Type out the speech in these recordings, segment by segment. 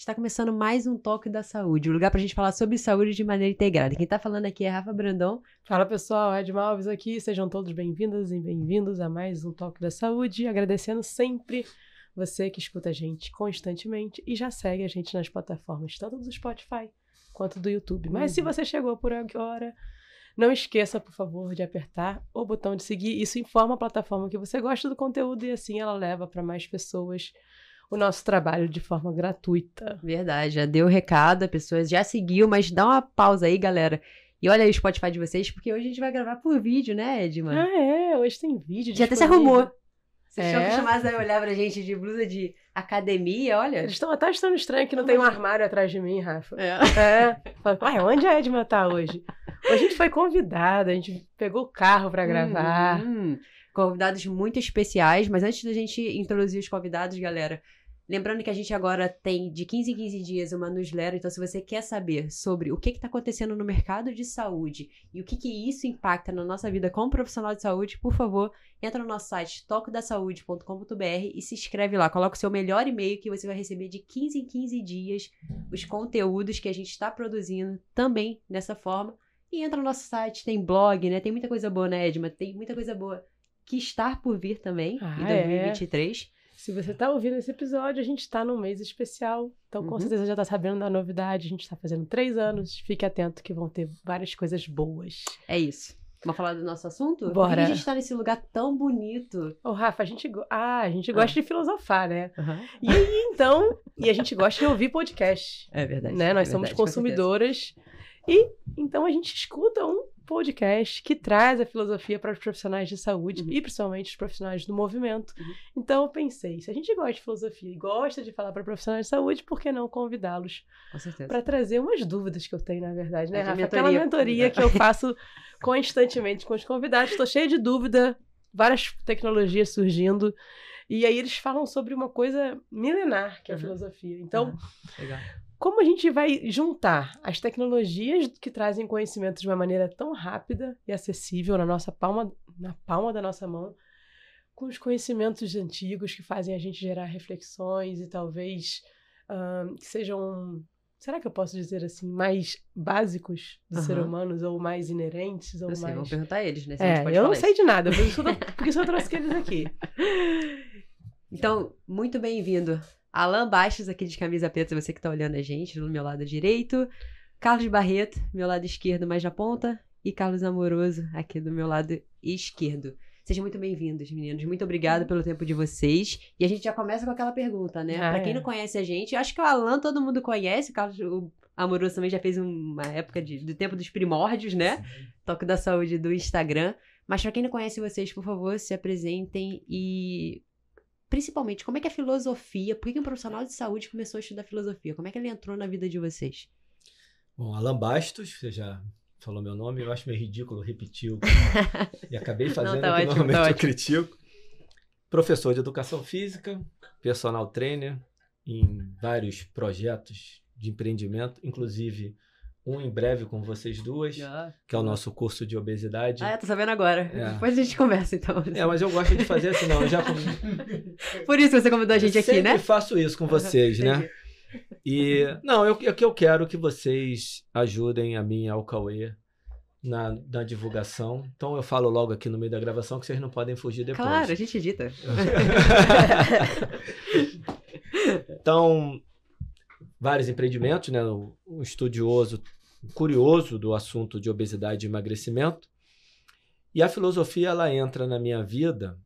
Está começando mais um Toque da Saúde, um lugar para a gente falar sobre saúde de maneira integrada. Quem está falando aqui é Rafa Brandão. Fala pessoal, Ed Malves aqui. Sejam todos bem-vindas e bem-vindos a mais um Toque da Saúde. Agradecendo sempre você que escuta a gente constantemente e já segue a gente nas plataformas, tanto do Spotify quanto do YouTube. Mas uhum. se você chegou por agora, não esqueça, por favor, de apertar o botão de seguir. Isso informa a plataforma que você gosta do conteúdo e assim ela leva para mais pessoas o nosso trabalho de forma gratuita. Verdade, já deu o recado, a pessoa já seguiu, mas dá uma pausa aí, galera. E olha aí o Spotify de vocês, porque hoje a gente vai gravar por vídeo, né, Edman? Ah, é, hoje tem vídeo. Já até se arrumou. Vocês é. estão acostumados a olhar pra gente de blusa de academia, olha. Eles estão até achando estranho que não tem um armário atrás de mim, Rafa. É. é. Fala, onde a Edma tá hoje? Hoje a gente foi convidada, a gente pegou o carro para gravar. Hum, hum. Convidados muito especiais, mas antes da gente introduzir os convidados, galera, Lembrando que a gente agora tem de 15 em 15 dias uma newsletter, então se você quer saber sobre o que está acontecendo no mercado de saúde e o que, que isso impacta na nossa vida como profissional de saúde, por favor, entra no nosso site tocodasaude.com.br e se inscreve lá. Coloca o seu melhor e-mail que você vai receber de 15 em 15 dias os conteúdos que a gente está produzindo também dessa forma. E entra no nosso site, tem blog, né? Tem muita coisa boa, né, Edma? Tem muita coisa boa que está por vir também ah, em 2023. É? Se você está ouvindo esse episódio, a gente está num mês especial. Então, com uhum. certeza, já está sabendo da novidade. A gente está fazendo três anos. Fique atento que vão ter várias coisas boas. É isso. Vamos falar do nosso assunto? Bora. Por que a gente está nesse lugar tão bonito? Ô, oh, Rafa, a gente, go... ah, a gente gosta ah. de filosofar, né? Uhum. E aí, então, e a gente gosta de ouvir podcast. É verdade. Né? Nós é somos consumidoras. E então a gente escuta um podcast que traz a filosofia para os profissionais de saúde uhum. e principalmente os profissionais do movimento. Uhum. Então eu pensei, se a gente gosta de filosofia e gosta de falar para profissionais de saúde, por que não convidá-los para trazer umas dúvidas que eu tenho, na verdade, né, é Rafa? Aquela mentoria que eu faço constantemente com os convidados. Estou cheia de dúvida, várias tecnologias surgindo. E aí eles falam sobre uma coisa milenar, que é a uhum. filosofia. Então, uhum. Como a gente vai juntar as tecnologias que trazem conhecimento de uma maneira tão rápida e acessível na nossa palma, na palma da nossa mão, com os conhecimentos antigos que fazem a gente gerar reflexões e talvez um, que sejam, será que eu posso dizer assim, mais básicos do uhum. ser humano ou mais inerentes ou eu sei, mais. Vou perguntar a eles, né? É, eu não sei de nada, por isso, porque só trouxe eles aqui. Então, muito bem-vindo Alan Baixos, aqui de camisa preta, você que tá olhando a gente, do meu lado direito. Carlos Barreto, meu lado esquerdo, mais na ponta. E Carlos Amoroso, aqui do meu lado esquerdo. Sejam muito bem-vindos, meninos. Muito obrigada pelo tempo de vocês. E a gente já começa com aquela pergunta, né? Ah, pra quem é. não conhece a gente, acho que o Alan todo mundo conhece, o Carlos o Amoroso também já fez uma época de, do tempo dos primórdios, né? Sim. Toque da Saúde do Instagram. Mas pra quem não conhece vocês, por favor, se apresentem e principalmente, como é que a filosofia, por que um profissional de saúde começou a estudar filosofia? Como é que ele entrou na vida de vocês? Bom, Alan Bastos, você já falou meu nome, eu acho meio ridículo repetir o... e acabei fazendo Não, tá ótimo, normalmente tá eu critico. Professor de educação física, personal trainer em vários projetos de empreendimento, inclusive um em breve com vocês duas, que é o nosso curso de obesidade. Ah, tô sabendo agora. É. Depois a gente conversa, então. É, mas eu gosto de fazer assim, não, já... Por isso que você convidou a gente eu aqui, né? Eu faço isso com vocês, né? E, não, eu, eu, eu quero que vocês ajudem a mim e ao Cauê na, na divulgação. Então eu falo logo aqui no meio da gravação que vocês não podem fugir depois. Claro, a gente edita. então, vários empreendimentos, né? Um estudioso curioso do assunto de obesidade e emagrecimento. E a filosofia ela entra na minha vida,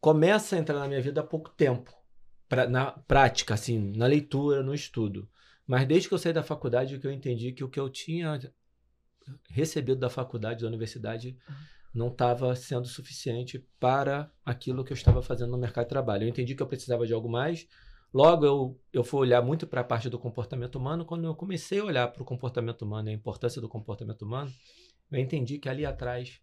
começa a entrar na minha vida há pouco tempo, pra, na prática, assim, na leitura, no estudo. Mas desde que eu saí da faculdade, que eu entendi que o que eu tinha recebido da faculdade, da universidade, não estava sendo suficiente para aquilo que eu estava fazendo no mercado de trabalho. Eu entendi que eu precisava de algo mais, Logo, eu, eu fui olhar muito para a parte do comportamento humano. Quando eu comecei a olhar para o comportamento humano e a importância do comportamento humano, eu entendi que ali atrás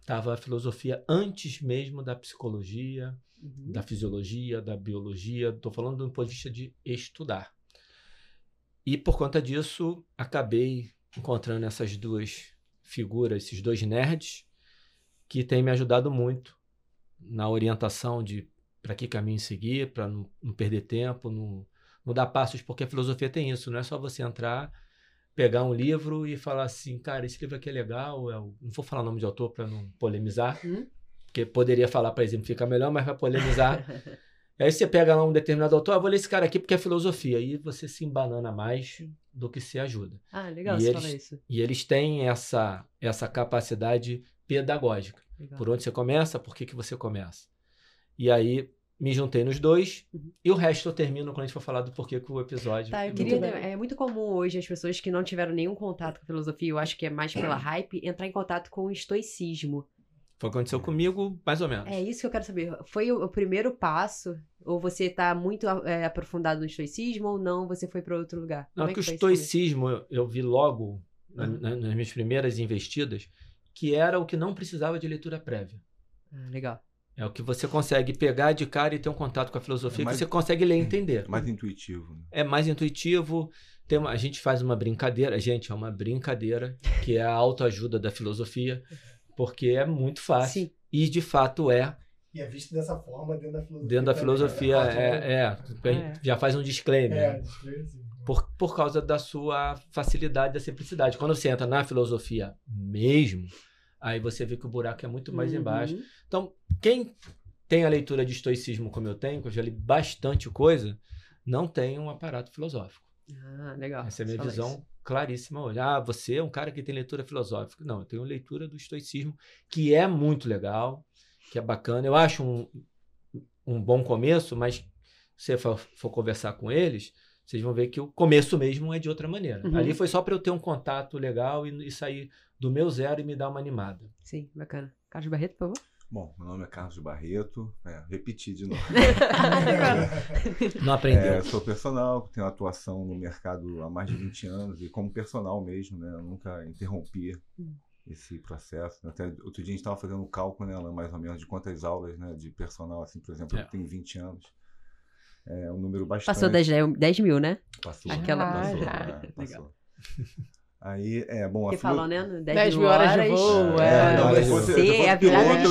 estava uhum. a filosofia antes mesmo da psicologia, uhum. da fisiologia, da biologia. Estou falando do ponto de vista de estudar. E por conta disso, acabei encontrando essas duas figuras, esses dois nerds, que têm me ajudado muito na orientação de para que caminho seguir, para não, não, perder tempo, não, não dar passos, porque a filosofia tem isso, não é só você entrar, pegar um livro e falar assim, cara, esse livro aqui é legal, é o... não vou falar o nome de autor para não polemizar, hum? porque poderia falar para exemplificar melhor, mas vai polemizar. Aí você pega lá um determinado autor, ah, vou ler esse cara aqui porque é filosofia. Aí você se embanana mais do que se ajuda. Ah, legal e você eles, falar isso. E eles têm essa, essa capacidade pedagógica. Legal. Por onde você começa, por que, que você começa. E aí me juntei nos dois uhum. e o resto eu termino quando a gente for falar do porquê que o episódio. Tá, eu queria. É muito comum hoje as pessoas que não tiveram nenhum contato com a filosofia, eu acho que é mais pela hype, entrar em contato com o estoicismo. Foi o que aconteceu comigo, mais ou menos. É isso que eu quero saber. Foi o, o primeiro passo? Ou você está muito é, aprofundado no estoicismo ou não? Você foi para outro lugar? Não, é que, o estoicismo eu, eu, vi logo uhum. na, nas minhas primeiras investidas que era o que não precisava de leitura prévia. Ah, legal. É o que você consegue pegar de cara e ter um contato com a filosofia é mais, que você consegue ler e entender. É mais intuitivo. Né? É mais intuitivo. Tem uma, a gente faz uma brincadeira, gente, é uma brincadeira, que é a autoajuda da filosofia, porque é muito fácil. Sim. E de fato é. E é visto dessa forma dentro da filosofia. Dentro da filosofia, é, é, é, é, Já faz um disclaimer. É, disclaimer por, por causa da sua facilidade, da simplicidade. Quando você entra na filosofia mesmo, aí você vê que o buraco é muito mais uhum. embaixo. Então, quem tem a leitura de estoicismo como eu tenho, que eu já li bastante coisa, não tem um aparato filosófico. Ah, legal. Essa é a minha Só visão isso. claríssima. Olhar, ah, você é um cara que tem leitura filosófica. Não, eu tenho leitura do estoicismo, que é muito legal, que é bacana. Eu acho um, um bom começo, mas se você for, for conversar com eles, vocês vão ver que o começo mesmo é de outra maneira. Uhum. Ali foi só para eu ter um contato legal e, e, sair do meu zero e me dar uma animada. Sim, bacana. Carlos Barreto, por favor. Bom, meu nome é Carlos Barreto. É, repeti de novo. Não aprendeu. É, sou personal, tenho atuação no mercado há mais de 20 anos e como personal mesmo, né? Eu nunca interrompi hum. esse processo. Até outro dia a gente estava fazendo um cálculo, né, mais ou menos, de quantas aulas né, de personal, assim, por exemplo, é. eu tenho 20 anos. É um número bastante. Passou 10, 10 mil, né? Passou. Aquela... Passou, ah, é, passou. Aí, é, bom... Porque falou, né? 10, 10 mil horas, horas de voo. É, é, não, você, você é a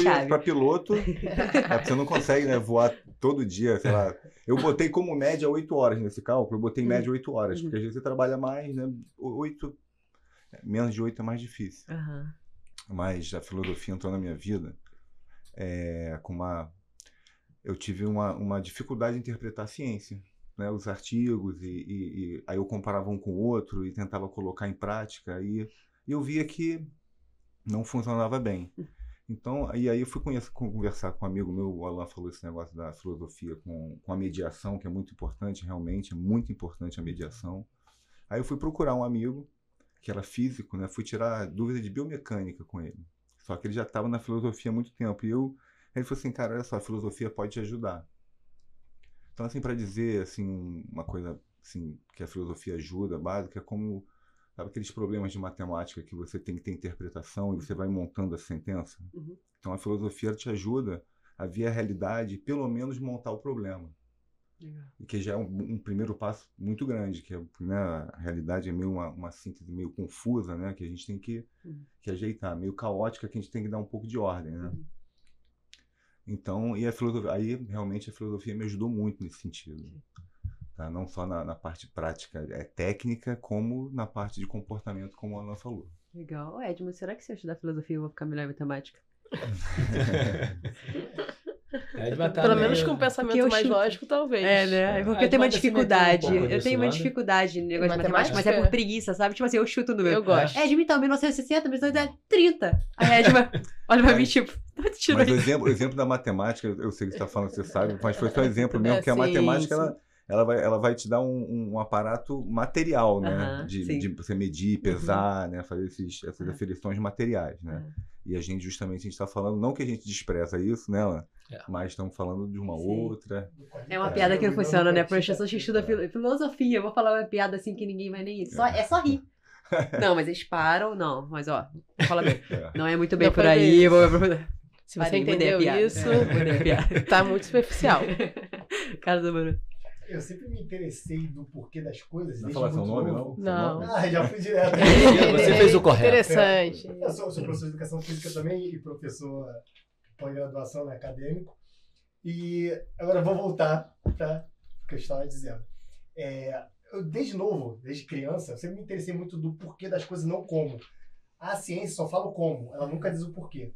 chave. Para piloto, é, você não consegue né, voar todo dia, sei lá. Eu botei como média 8 horas nesse cálculo, eu botei em média 8 horas, uhum. porque às vezes você trabalha mais, né? 8, menos de 8 é mais difícil. Uhum. Mas a filosofia entrou na minha vida é, com uma eu tive uma, uma dificuldade de interpretar a ciência. Né, os artigos, e, e, e, aí eu comparava um com o outro e tentava colocar em prática, e, eu via que não funcionava bem. Então, e aí eu fui conversar com um amigo meu, o Alan falou esse negócio da filosofia com, com a mediação, que é muito importante, realmente, é muito importante a mediação. Aí eu fui procurar um amigo, que era físico, né, fui tirar dúvida de biomecânica com ele. Só que ele já estava na filosofia há muito tempo, e eu ele falou assim, cara, olha só, a filosofia pode te ajudar. Então, assim, para dizer, assim, uma coisa, assim, que a filosofia ajuda, básica, é como, sabe aqueles problemas de matemática que você tem que ter interpretação e você vai montando a sentença? Uhum. Então, a filosofia te ajuda a ver a realidade pelo menos, montar o problema. E que já é um, um, primeiro passo muito grande, que é, né, a realidade é meio uma, uma, síntese meio confusa, né, que a gente tem que, uhum. que ajeitar, meio caótica, que a gente tem que dar um pouco de ordem, né? Uhum. Então, e a filosofia, aí realmente a filosofia me ajudou muito nesse sentido. Tá? Não só na, na, parte prática é técnica, como na parte de comportamento, como a Ana falou. Legal. Edmund, será que se eu estudar filosofia eu vou ficar melhor em matemática? É, Pelo menos com um pensamento mais lógico, talvez. É, né? É porque eu tenho uma dificuldade. Um eu tenho uma dificuldade no negócio de matemática, mas é por preguiça, sabe? Tipo assim, eu chuto o número. Eu gosto. Edmund, então, 1960, 1930. A Edmund olha pra mim, tipo, tá mas o exemplo, o exemplo da matemática, eu sei que você está falando, você sabe, mas foi só exemplo mesmo, é, que a matemática, ela ela vai, ela vai te dar um, um aparato material, né? de, de, você medir, uhum. pesar, uhum. né? Fazer esses, essas uhum. aferições materiais, né? Uhum. E a gente, justamente, a gente está falando, não que a gente despreza isso, né, Alan? É. Mas estamos falando de uma Sim. outra. É uma piada que não funciona, né? Para as pessoas que estudam filosofia, eu vou falar uma piada assim que ninguém vai nem. Só, é só rir. não, mas eles param, não. Mas ó, fala bem. É. Não é muito bem por aí. Vou... Se você entendeu isso, é, tá muito superficial. Cara do Mano. Eu sempre me interessei no porquê das coisas. Não falar seu nome, não? Não. Ah, já fui direto. Você fez o correto. Interessante. Eu sou, sou professor de educação física também e professor pós-graduação né, acadêmico. E agora vou voltar para o que eu estava dizendo. É, eu, desde novo, desde criança, eu sempre me interessei muito do porquê das coisas, não como. A ciência só fala o como, ela nunca diz o porquê.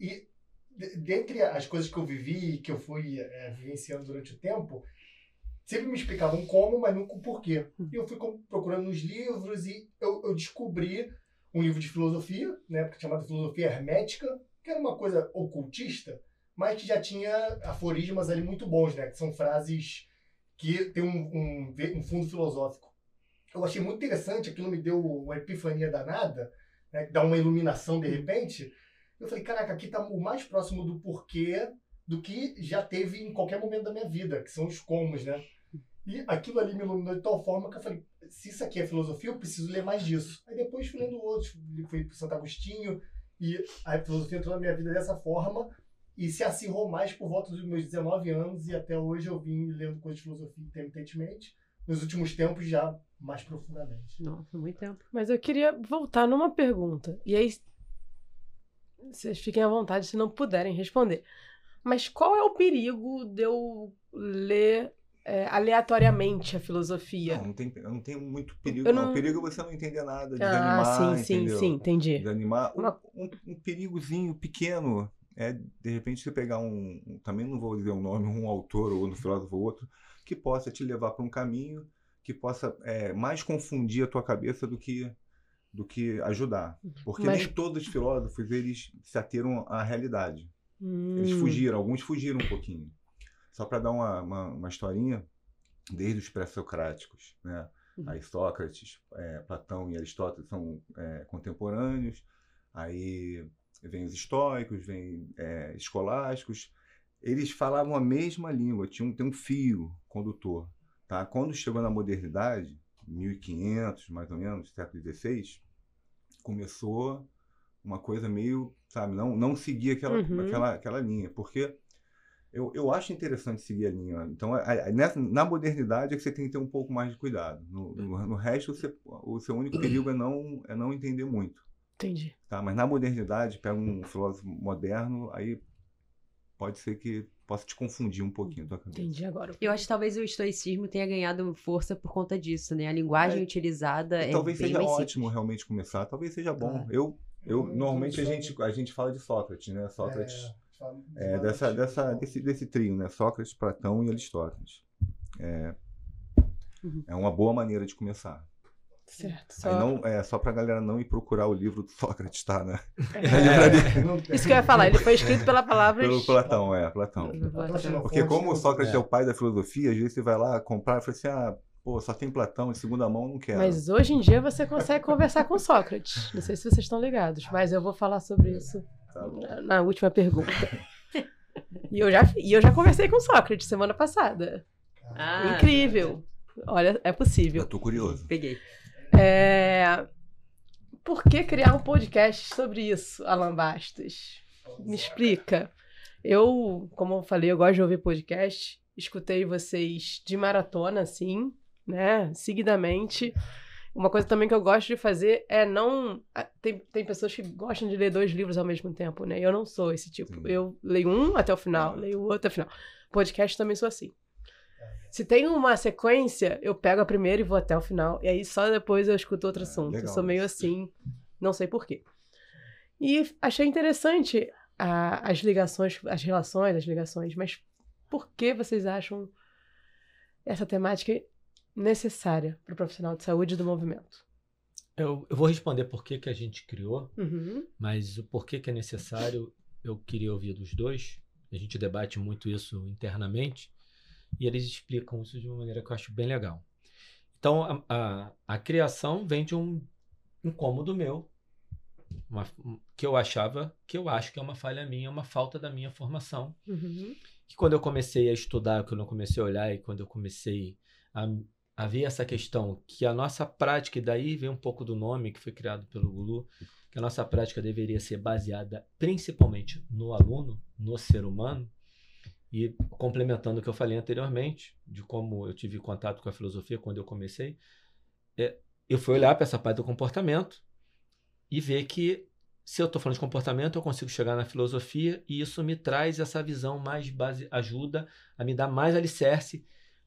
E de- dentre as coisas que eu vivi e que eu fui é, vivenciando durante o tempo, sempre me explicavam como, mas nunca o porquê. E eu fui procurando nos livros e eu, eu descobri um livro de filosofia, né, chamado Filosofia Hermética, que era uma coisa ocultista, mas que já tinha aforismas ali muito bons, né, que são frases que tem um, um, um fundo filosófico. Eu achei muito interessante, aquilo me deu uma epifania danada, né, dá uma iluminação de repente. Eu falei, caraca, aqui está o mais próximo do porquê do que já teve em qualquer momento da minha vida, que são os comos, né? E aquilo ali me iluminou de tal forma que eu falei, se isso aqui é filosofia, eu preciso ler mais disso. Aí depois fui lendo outros, fui para Santo Agostinho, e a filosofia entrou na minha vida dessa forma, e se acirrou mais por volta dos meus 19 anos, e até hoje eu vim lendo coisas de filosofia intermitentemente, nos últimos tempos já mais profundamente. Nossa, muito tempo. Mas eu queria voltar numa pergunta. E aí, vocês fiquem à vontade se não puderem responder. Mas qual é o perigo de eu ler é, aleatoriamente a filosofia? Não, não tem, não tem muito perigo. Não. O perigo é você não entender nada, ah, desanimar, sim, sim, entendeu? sim, entendi. Desanimar. Um- Uma- Um, um perigozinho pequeno é, de repente, você pegar um, um- Também não vou dizer o nome, um autor ou um filósofo ou outro, que possa te levar para um caminho que possa é, mais confundir a tua cabeça do que do que ajudar. Porque Mas- nem todos os filósofos eles se ateram à realidade. Eles Hum, fugiram, alguns fugiram um pouquinho. Só para dar uma, uma, uma historinha, desde os pré-socráticos, né? Uhum. Aí Sócrates, é, Platão e Aristóteles são é, contemporâneos. Aí vem os estoicos, vem é, escolásticos. Eles falavam a mesma língua, tinha um, tem um fio condutor. Tá? Quando chegou na modernidade, 1500 mais ou menos, século XVI, começou uma coisa meio, sabe, não, não seguir aquela, Uhum. aquela, aquela linha, porque eu, eu acho interessante seguir a linha. Então, a- a- nessa, na modernidade é que você tem que ter um pouco mais de cuidado. No, no, no resto, você, o seu único perigo é não, é não entender muito. Entendi. Tá? Mas na modernidade, pega um filósofo moderno, aí pode ser que possa te confundir um pouquinho a tua cabeça. Entendi agora. Eu acho que talvez o estoicismo tenha ganhado força por conta disso, né? A linguagem É. utilizada E é talvez bem seja mais ótimo simples. realmente começar, talvez seja bom. Ah. Eu, eu Eu- normalmente a gente, a gente fala de Sócrates, né? Sócrates fala- é, dessa, de- dessa, desse, desse trio, né? Sócrates, Platão e Aristóteles. É, Uhum. é uma boa maneira de começar. Certo. Só... não, é só pra galera não ir procurar o livro do Sócrates, tá, né? É, tem- Isso que eu ia falar, ele foi escrito pela palavra. Pelo Platão, é, Platão. Platão. Porque como o Sócrates é é. o pai da filosofia, às vezes você vai lá comprar e fala assim, ah, pô, só tem Platão, de segunda mão não quero. Mas hoje em dia você consegue conversar com Sócrates. Não sei se vocês estão ligados, mas eu vou falar sobre isso Tá na, na última pergunta. E eu, já, e eu já conversei com Sócrates semana passada. Ah, Incrível. Olha, é possível. Eu tô curioso. Peguei. É... Por que criar um podcast sobre isso, Alan Bastos? Me explica. Eu, como eu falei, eu gosto de ouvir podcast. Escutei vocês de maratona, assim, né? Seguidamente. Uma coisa também que eu gosto de fazer é não. ah, Tem, tem pessoas que gostam de ler dois livros ao mesmo tempo, né? Eu não sou esse tipo. Sim. Eu leio um até o final, Ah. leio o outro até o final. Podcast também sou assim. Se tem uma sequência, eu pego a primeira e vou até o final. E aí só depois eu escuto outro Ah, assunto. Eu legal sou meio assim, não sei porquê. E achei interessante a- as ligações, as relações, as ligações, mas por que vocês acham essa temática necessária para o profissional de saúde do movimento? Eu, eu vou responder por que, que a gente criou, Uhum. mas o porquê que é necessário, eu queria ouvir dos dois. A gente debate muito isso internamente e eles explicam isso de uma maneira que eu acho bem legal. Então, a, a, a criação vem de um incômodo meu, uma- um- que eu achava, que eu acho que é uma falha minha, uma falta da minha formação. Uhum. que quando eu comecei a estudar, quando eu comecei a olhar e quando eu comecei a, a ver essa questão, que a nossa prática, e daí vem um pouco do nome que foi criado pelo Gulu, que a nossa prática deveria ser baseada principalmente no aluno, no ser humano, e complementando o que eu falei anteriormente, de como eu tive contato com a filosofia quando eu comecei, é, eu fui olhar para essa parte do comportamento e ver que se eu estou falando de comportamento, eu consigo chegar na filosofia e isso me traz essa visão mais base, ajuda a me dar mais alicerce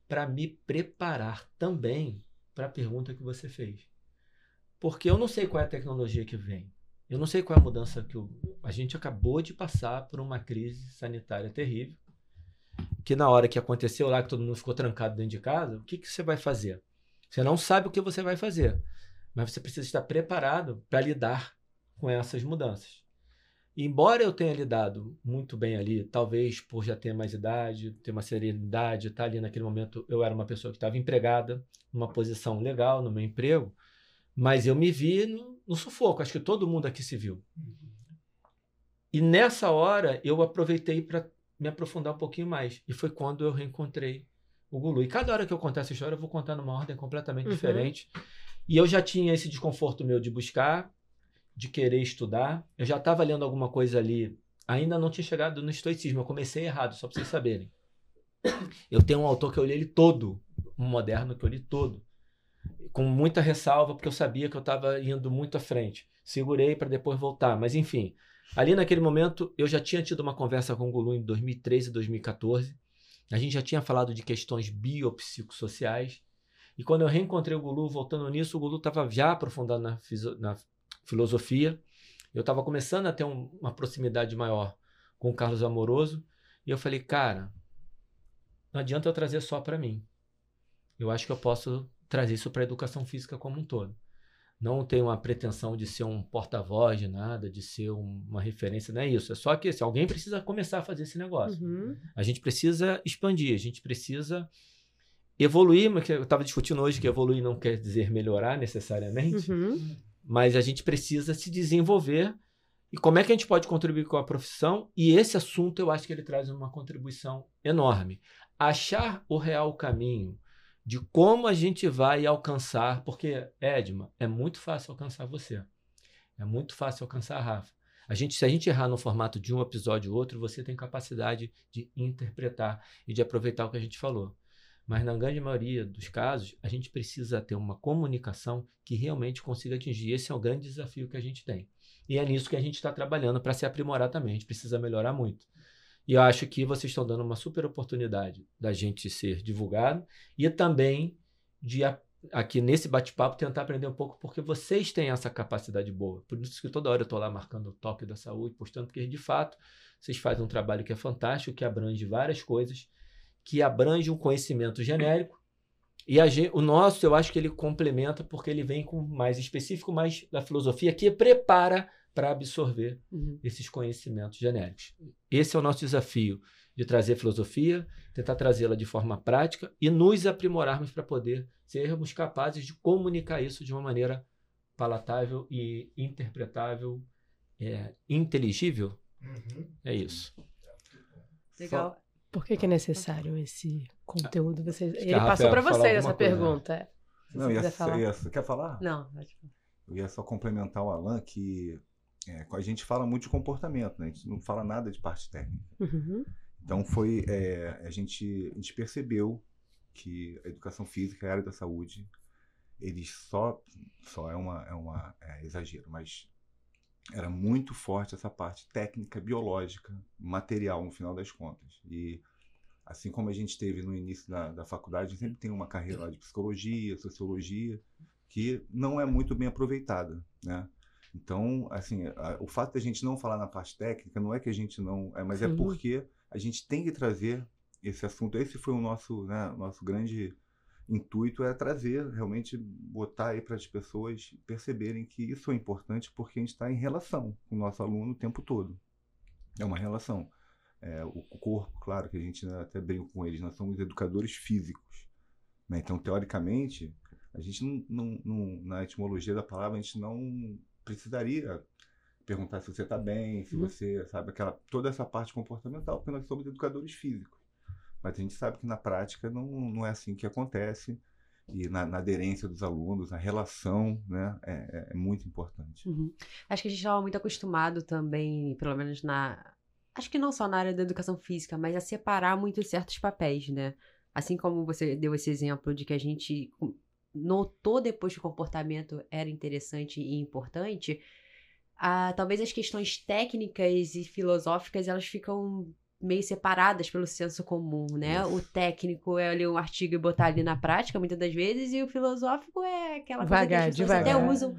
para me preparar também para a pergunta que você fez. Porque eu não sei qual é a tecnologia que vem. Eu não sei qual é a mudança que o, a gente acabou de passar por uma crise sanitária terrível. Que na hora que aconteceu lá, que todo mundo ficou trancado dentro de casa, o que, que você vai fazer? Você não sabe o que você vai fazer, mas você precisa estar preparado para lidar com essas mudanças. Embora eu tenha lidado muito bem ali, talvez por já ter mais idade, ter uma serenidade, estar tá ali naquele momento, eu era uma pessoa que estava empregada, numa posição legal no meu emprego, mas eu me vi no, no sufoco. Acho que todo mundo aqui se viu. E nessa hora eu aproveitei para me aprofundar um pouquinho mais. E foi quando eu reencontrei o Gulu. E cada hora que eu contar essa história, eu vou contar numa ordem completamente uhum. diferente. E eu já tinha esse desconforto meu de buscar, de querer estudar. Eu já estava lendo alguma coisa ali. Ainda não tinha chegado no estoicismo. Eu comecei errado, só para vocês saberem. Eu tenho um autor que eu li ele todo, um moderno que eu li todo, com muita ressalva, porque eu sabia que eu estava indo muito à frente. Segurei para depois voltar, mas enfim. Ali naquele momento, eu já tinha tido uma conversa com o Gulu em 2013 e 2014. A gente já tinha falado de questões biopsicossociais. E quando eu reencontrei o Gulu, voltando nisso, o Gulu estava já aprofundado na, na filosofia. Eu estava começando a ter um, uma proximidade maior com o Carlos Amoroso. E eu falei, cara, não adianta eu trazer só para mim. Eu acho que eu posso trazer isso para a educação física como um todo. Não tenho uma pretensão de ser um porta-voz de nada, de ser um, uma referência, não é isso. É só que assim, alguém precisa começar a fazer esse negócio. Uhum. A gente precisa expandir, a gente precisa evoluir, mas eu estava discutindo hoje que evoluir não quer dizer melhorar necessariamente. Uhum mas a gente precisa se desenvolver. E como é que a gente pode contribuir com a profissão? E esse assunto eu acho que ele traz uma contribuição enorme. Achar o real caminho de como a gente vai alcançar, porque, Edma, é muito fácil alcançar você. É muito fácil alcançar a Rafa. A gente, se a gente errar no formato de um episódio ou outro, você tem capacidade de interpretar e de aproveitar o que a gente falou. Mas na grande maioria dos casos, a gente precisa ter uma comunicação que realmente consiga atingir. Esse é o grande desafio que a gente tem. E é nisso que a gente está trabalhando para se aprimorar também. A gente precisa melhorar muito. E eu acho que vocês estão dando uma super oportunidade da gente ser divulgado e também de aqui nesse bate-papo tentar aprender um pouco porque vocês têm essa capacidade boa. Por isso que toda hora eu estou lá marcando o toque da saúde, postando, porque de fato vocês fazem um trabalho que é fantástico, que abrange várias coisas que abrange um conhecimento genérico. E a, o nosso, eu acho que ele complementa porque ele vem com mais específico, mais da filosofia, que prepara para absorver uhum. esses conhecimentos genéricos. Esse é o nosso desafio de trazer filosofia, tentar trazê-la de forma prática e nos aprimorarmos para poder sermos capazes de comunicar isso de uma maneira palatável e interpretável, é, inteligível. Uhum. É isso. Legal. Por que, que é necessário esse conteúdo? Você, ele passou para vocês essa pergunta. É. Não, ia, falar. Ia, quer falar? Não, Eu ia só complementar o Alan que é, a gente fala muito de comportamento, né? a gente não fala nada de parte técnica. Uhum. Então foi é, a, gente, a gente percebeu que a educação física e a área da saúde eles só só é uma é uma é exagero, mas era muito forte essa parte técnica, biológica, material, no final das contas. E assim como a gente teve no início da, da faculdade, sempre tem uma carreira lá de psicologia, sociologia, que não é muito bem aproveitada, né? Então, assim, a, o fato da gente não falar na parte técnica não é que a gente não, é, mas é porque a gente tem que trazer esse assunto. Esse foi o nosso, né, nosso grande intuito é trazer, realmente botar aí para as pessoas perceberem que isso é importante porque a gente está em relação com o nosso aluno o tempo todo. É uma relação. É, o corpo, claro que a gente né, até brinca com eles, nós somos educadores físicos. Né? Então, teoricamente, a gente não, não, não, na etimologia da palavra, a gente não precisaria perguntar se você está bem, se uhum. você sabe aquela toda essa parte comportamental, porque nós somos educadores físicos. Mas a gente sabe que na prática não, não é assim que acontece. E na, na aderência dos alunos, a relação né, é, é, é muito importante. Uhum. Acho que a gente estava muito acostumado também, pelo menos na. Acho que não só na área da educação física, mas a separar muito certos papéis, né? Assim como você deu esse exemplo de que a gente notou depois que o comportamento era interessante e importante, ah, talvez as questões técnicas e filosóficas elas ficam meio separadas pelo senso comum, né? Isso. O técnico é ler um artigo e botar ali na prática, muitas das vezes, e o filosófico é aquela coisa que Vagar, as pessoas até devagar. usam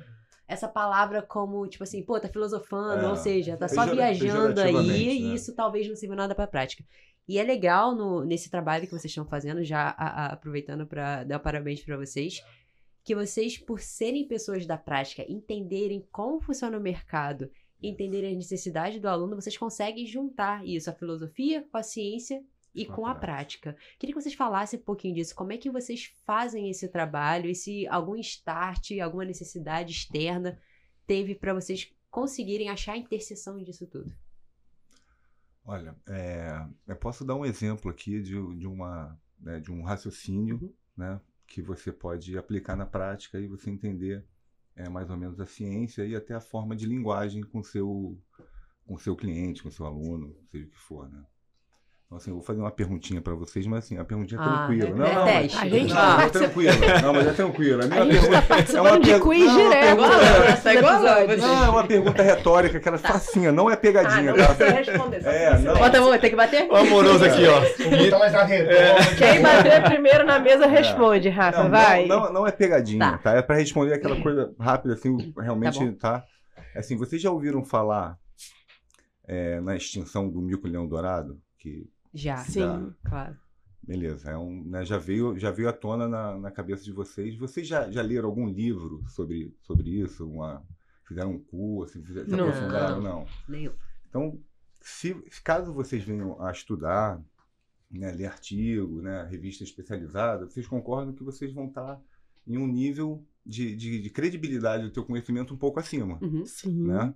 essa palavra como, tipo assim, pô, tá filosofando, É, ou seja, tá só pejora- viajando aí pejorativamente, e né? isso talvez não sirva nada pra prática. E é legal no, nesse trabalho que vocês estão fazendo, já a- a- aproveitando para dar parabéns pra vocês, que vocês, por serem pessoas da prática, entenderem como funciona o mercado, entenderem as necessidades do aluno, vocês conseguem juntar isso, a filosofia com a ciência e Com a com a prática. Queria que vocês falassem um pouquinho disso. Como é que vocês fazem esse trabalho? E se algum start, alguma necessidade externa teve para vocês conseguirem achar a interseção disso tudo? Olha, é, eu posso dar um exemplo aqui de, de, uma, né, de um raciocínio Uhum. né, que você pode aplicar na prática e você entender é, mais ou menos a ciência e até a forma de linguagem com seu, com seu cliente, com seu aluno, seja o que for. Né? Então, assim, eu vou fazer uma perguntinha para vocês, mas assim, a perguntinha é Ah, tranquila. é- não, é não, teste. mas- A gente não, tá mas é tranquila. Não, mas é tranquila. A minha A gente tá pergunta- participando é uma de per- quiz não, é direto. pergunta- é. Não, é uma pergunta retórica, aquela facinha, não é Ah, pegadinha, não tá? responder. só É, não. saber. Bota a mão, tem que bater? O amoroso aqui, ó. Na rede. Quem bater primeiro na mesa responde, Rafa, É. Não, vai. Não, não, não é pegadinha, Tá. tá? É pra responder aquela coisa rápida, assim, realmente, tá? Assim, vocês já ouviram falar é, na extinção do mico-leão dourado? Que, Já. Sim. Claro. beleza, é um, né, já, veio, já veio à tona na, na cabeça de vocês. Vocês já, já leram algum livro sobre, sobre isso? Uma, fizeram um curso, se Não. aprofundaram? Não. Nenhum. Então, se, caso vocês venham a estudar, né, ler artigo, né, revista especializada, vocês concordam que vocês vão estar em um nível de, de, de credibilidade do teu conhecimento um pouco acima, Uhum. Sim. né?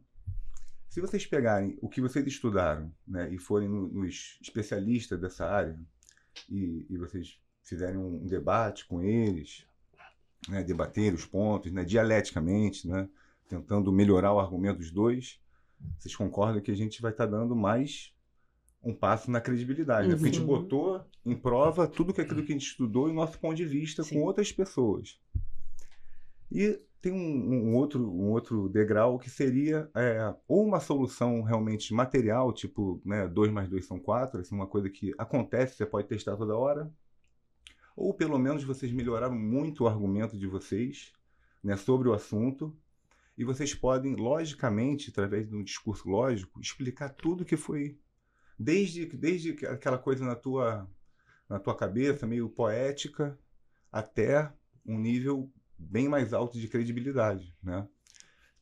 Se vocês pegarem o que vocês estudaram, né, e forem no- nos especialistas dessa área e, e vocês fizerem um debate com eles, né, debater os pontos, né, dialeticamente, né, tentando melhorar o argumento dos dois, vocês concordam que a gente vai estar dando mais um passo na credibilidade, né? Porque a gente Uhum. botou em prova tudo que aquilo que a gente estudou e nosso ponto de vista Sim. com outras pessoas. E tem um, um outro, um outro degrau que seria é, ou uma solução realmente material, tipo, né, 2 mais 2 são 4, assim, uma coisa que acontece, você pode testar toda hora, ou pelo menos vocês melhoraram muito o argumento de vocês né, sobre o assunto, e vocês podem, logicamente, através de um discurso lógico, explicar tudo que foi, desde, desde aquela coisa na tua, na tua cabeça, meio poética, até um nível bem mais alto de credibilidade, né?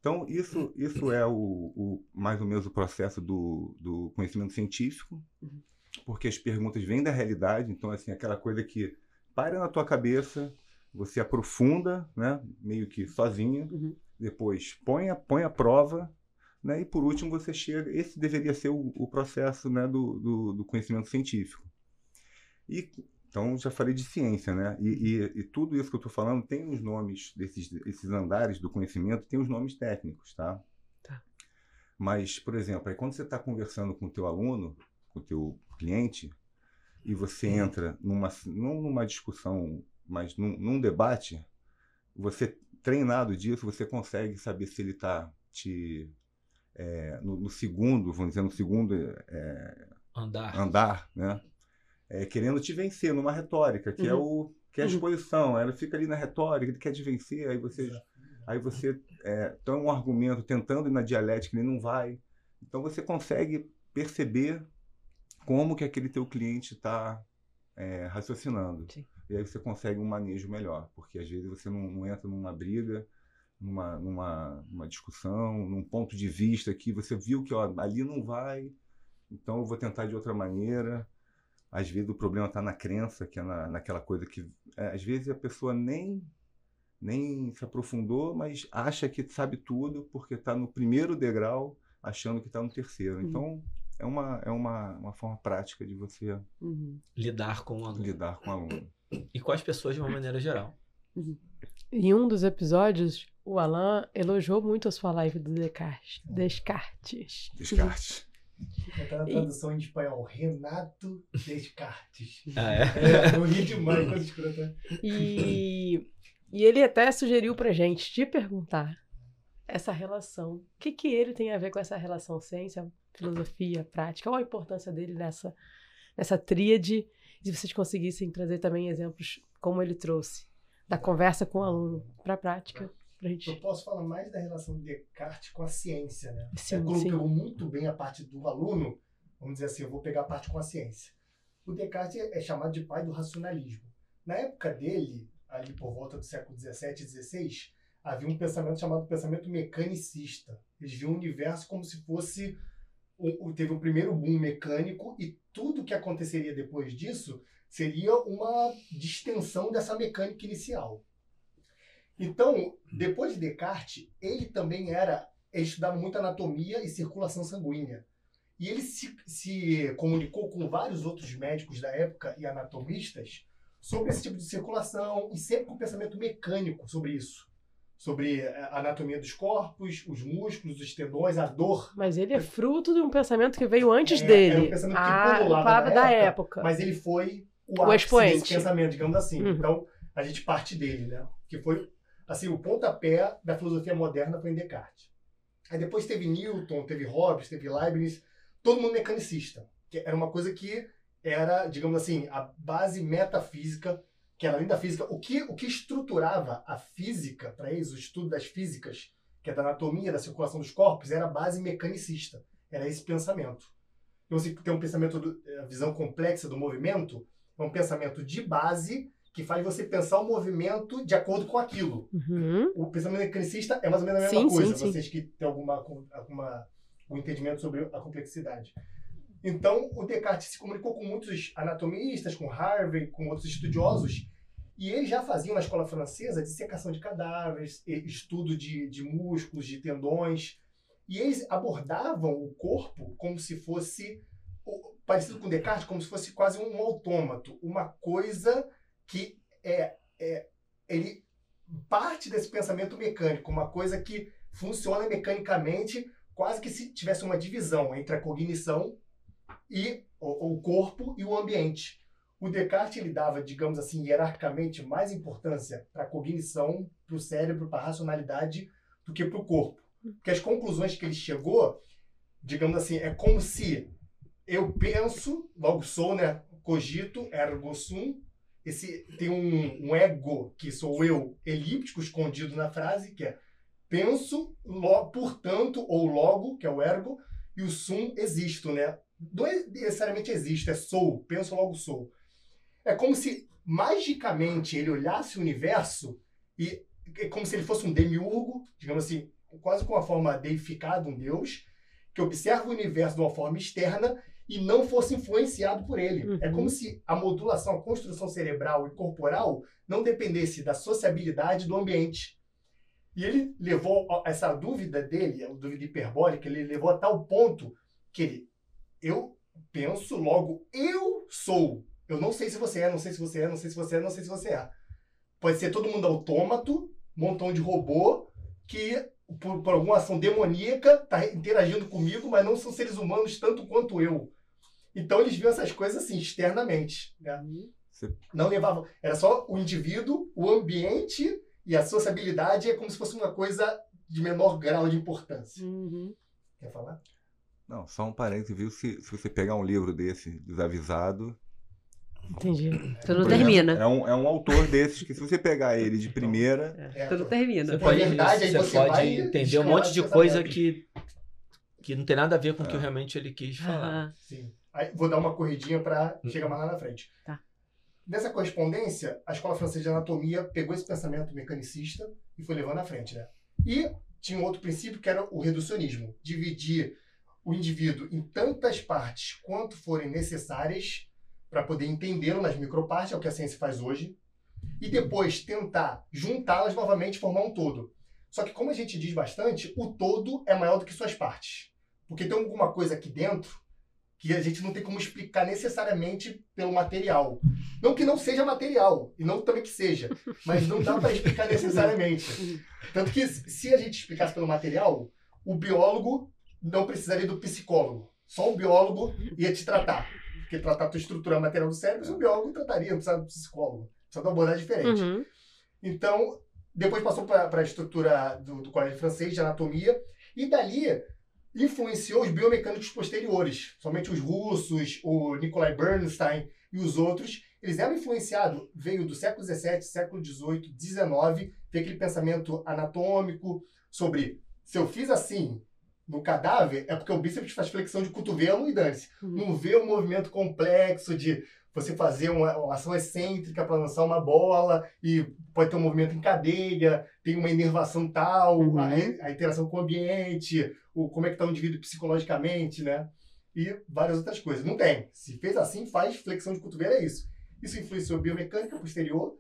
Então, isso, isso é o, o- mais ou menos o processo do, do conhecimento científico, Uhum. porque as perguntas vêm da realidade, então, assim, aquela coisa que para na tua cabeça, você aprofunda, né, meio que sozinho, Uhum. depois põe a, põe a prova, né, e por último você chega, esse deveria ser o, o processo, né, do, do, do conhecimento científico. E então já falei de ciência, né? E, e- e tudo isso que eu estou falando tem os nomes desses esses andares do conhecimento, tem os nomes técnicos, tá? Tá. Mas, por exemplo, aí quando você está conversando com o teu aluno, com o teu cliente, e você entra numa não numa discussão, mas num, num debate, você treinado disso, você consegue saber se ele está te é, no, no segundo, vamos dizer, no segundo é, Andar. andar, né? É, querendo te vencer numa retórica, que é o que é a Uhum. exposição. Ela fica ali na retórica, ele quer te vencer, aí você, aí você é, tem um argumento tentando ir na dialética, ele não vai. Então você consegue perceber como que aquele teu cliente está raciocinando. Sim. E aí você consegue um manejo melhor, porque às vezes você não, não entra numa briga, numa, numa, numa discussão, num ponto de vista que você viu que ó, ali não vai, então eu vou tentar de outra maneira. Às vezes o problema está na crença, que é na, naquela coisa que é, às vezes a pessoa nem nem se aprofundou, mas acha que sabe tudo porque está no primeiro degrau, achando que está no terceiro. Uhum. Então é uma é uma, uma forma prática de você Uhum. Lidar com o aluno. lidar com o aluno. E com as pessoas de uma maneira geral. Em um dos episódios, o Alan elogiou muito a sua live do Descartes. Descartes. Descarte. Até na tradução em espanhol, Renato Descartes. Ah, é? É, eu ri demais quando escrota. E, e ele até sugeriu pra gente te perguntar essa relação. O que, que ele tem a ver com essa relação ciência, filosofia, prática? Qual a importância dele nessa, nessa tríade? E se vocês conseguissem trazer também exemplos como ele trouxe, da conversa com o aluno para a prática, pra Eu gente. posso falar mais da relação de Descartes com a ciência, né? Sim, é, pegou muito bem a parte do aluno, vamos dizer assim, eu vou pegar a parte com a ciência. O Descartes é chamado de pai do racionalismo. Na época dele, ali por volta do século 17 e 16, havia um pensamento chamado pensamento mecanicista. Eles viam o universo como se fosse teve o primeiro boom mecânico e tudo que aconteceria depois disso seria uma distensão dessa mecânica inicial. Então, depois de Descartes, ele também era, ele estudava muito anatomia e circulação sanguínea. E ele se, se comunicou com vários outros médicos da época e anatomistas sobre esse tipo de circulação e sempre com pensamento mecânico sobre isso. Sobre eh, a anatomia dos corpos, os músculos, os tendões, a dor. Mas ele é fruto de um pensamento que veio antes É, dele. era um pensamento que a pululava da época, época. Mas ele foi o, O expoente. desse pensamento, digamos assim. Uhum. Então, a gente parte dele, né? Que foi, assim, o pontapé da filosofia moderna foi em Descartes. Aí depois teve Newton, teve Hobbes, teve Leibniz, todo mundo mecanicista. Que era uma coisa que era, digamos assim, a base metafísica, que era além da física, o que, o que estruturava a física para eles, o estudo das físicas, que é da anatomia, da circulação dos corpos, era a base mecanicista. Era esse pensamento. Então, você tem um pensamento, do, a visão complexa do movimento, é um pensamento de base que faz você pensar o movimento de acordo com aquilo. Uhum. O pensamento mecanicista é mais ou menos a mesma Sim, coisa, sim, sim. vocês que têm alguma, alguma, um entendimento sobre a complexidade. Então, o Descartes se comunicou com muitos anatomistas, com Harvey, com outros estudiosos, e eles já faziam na escola francesa dissecação de cadáveres, estudo de, de músculos, de tendões, e eles abordavam o corpo como se fosse, parecido com Descartes, como se fosse quase um autômato, uma coisa que é, é ele parte desse pensamento mecânico, uma coisa que funciona mecanicamente, quase que se tivesse uma divisão entre a cognição e o, o corpo e o ambiente. O Descartes ele dava, digamos assim, hierarquicamente mais importância para a cognição, para o cérebro, para a racionalidade, do que para o corpo. Porque as conclusões que ele chegou, digamos assim, é como se eu penso, logo sou, né? Cogito, ergo sum. Esse, tem um, um ego, que sou eu, elíptico, escondido na frase, que é penso, lo, portanto, ou logo, que é o ergo, e o sum existo, né? Não é necessariamente existo, é sou, penso, logo sou. É como se magicamente ele olhasse o universo e é como se ele fosse um demiurgo, digamos assim, quase com uma forma deificada, um deus, que observa o universo de uma forma externa e não fosse influenciado por ele. Uhum. É como se a modulação, a construção cerebral e corporal não dependesse da sociabilidade do ambiente. E ele levou essa dúvida dele, a dúvida hiperbólica, ele levou a tal ponto que ele, eu penso, logo eu sou. Eu não sei se você é, não sei se você é, não sei se você é, não sei se você é. Pode ser todo mundo autômato, montão de robô que, por, por alguma ação demoníaca, está interagindo comigo, mas não são seres humanos tanto quanto eu. Então eles viam essas coisas assim, externamente. Né? Você- Não levavam. Era só o indivíduo, o ambiente e a sociabilidade é como se fosse uma coisa de menor grau de importância. Uhum. Quer falar? Não, só um parênteses, viu? Se, se você pegar um livro desse, desavisado. Entendi. Tu não por exemplo, termina. É um, é um autor desses que, se você pegar ele de primeira. É, Tu não termina. Você pode, verdade, aí você você pode vai entender um monte de coisa que, que não tem nada a ver com o que É. realmente ele quis falar. Sim. Aí, vou dar uma corridinha para Hum. chegar mais lá na frente. Tá. Nessa correspondência, a Escola Francesa de Anatomia pegou esse pensamento mecanicista e foi levando à frente, né? E tinha um outro princípio que era o reducionismo. Dividir o indivíduo em tantas partes quanto forem necessárias para poder entendê-lo nas micropartes, é o que a ciência faz hoje, e depois tentar juntá-las novamente e formar um todo. Só que como a gente diz bastante, o todo é maior do que suas partes. Porque tem alguma coisa aqui dentro que a gente não tem como explicar necessariamente pelo material. Não que não seja material, e não também que seja, mas não dá para explicar necessariamente. Tanto que se a gente explicasse pelo material, o biólogo não precisaria do psicólogo. Só o biólogo ia te tratar. Porque tratar a tua estrutura material do cérebro, o biólogo trataria, não precisava do psicólogo. Precisa de uma abordagem diferente. Uhum. Então, depois passou para a estrutura do, do colégio francês de anatomia, e dali influenciou os biomecânicos posteriores, somente os russos, o Nikolai Bernstein e os outros, eles eram influenciados, veio do século XVII, século XVIII, XIX, tem aquele pensamento anatômico sobre se eu fiz assim no cadáver, é porque o bíceps faz flexão de cotovelo e dane-se. Uhum. Não vê o movimento complexo de você fazer uma, uma ação excêntrica para lançar uma bola e pode ter um movimento em cadeia, tem uma inervação tal, Uhum. a, a interação com o ambiente, o, como é que está o indivíduo psicologicamente, né? E várias outras coisas. Não tem. Se fez assim, faz flexão de cotovelo, é isso. Isso influenciou a biomecânica posterior.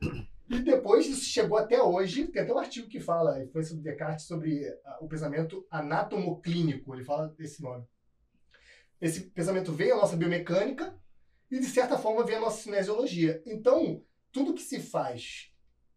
E depois isso chegou até hoje. Tem até um artigo que fala a influência do Descartes sobre ah, o pensamento anatomoclínico. Ele fala desse nome. Esse pensamento veio à nossa biomecânica e, de certa forma, veio à nossa cinesiologia. Então, tudo que se faz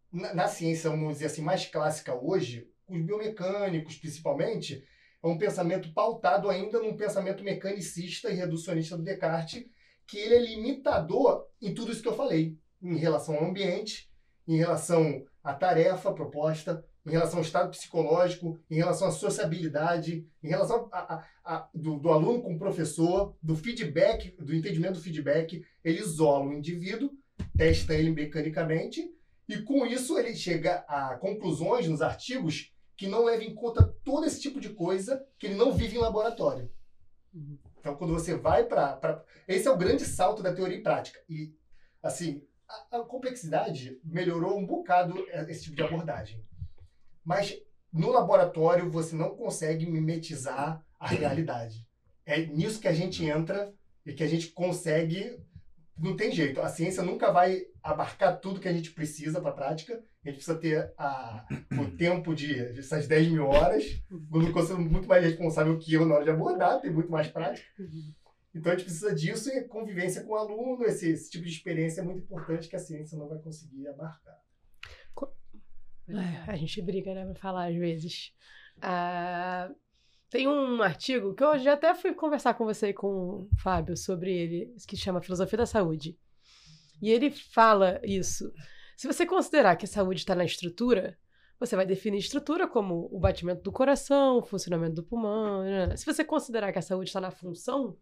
na, na ciência, vamos dizer assim, mais clássica hoje, os biomecânicos principalmente, é um pensamento pautado ainda num pensamento mecanicista e reducionista do Descartes, que ele é limitador em tudo isso que eu falei, em relação ao ambiente, em relação à tarefa proposta, em relação ao estado psicológico, em relação à sociabilidade, em relação a, a- a- do, do aluno com o professor, do feedback, do entendimento do feedback. Ele isola o indivíduo, testa ele mecanicamente, e com isso ele chega a conclusões nos artigos que não levam em conta todo esse tipo de coisa que ele não vive em laboratório. Uhum. Então, quando você vai para. Esse é o grande salto da teoria e prática. E, assim, a, complexidade melhorou um bocado esse tipo de abordagem. Mas no laboratório você não consegue mimetizar a realidade. É nisso que a gente entra e que a gente consegue. Não tem jeito. A ciência nunca vai abarcar tudo que a gente precisa para a prática. A gente precisa ter a, o tempo de essas 10 mil horas. O Lucas é muito mais responsável que eu na hora de abordar, tem muito mais prática. Então a gente precisa disso e convivência com o aluno, esse, esse tipo de experiência é muito importante que a ciência não vai conseguir abarcar. É, a gente briga, né, pra falar às vezes. Ah, tem um artigo que eu já até fui conversar com você e com o Fábio sobre ele, que chama Filosofia da Saúde. E ele fala isso. Se você considerar que a saúde está na estrutura, você vai definir estrutura como o batimento do coração, o funcionamento do pulmão. né? Se você considerar que a saúde está na função,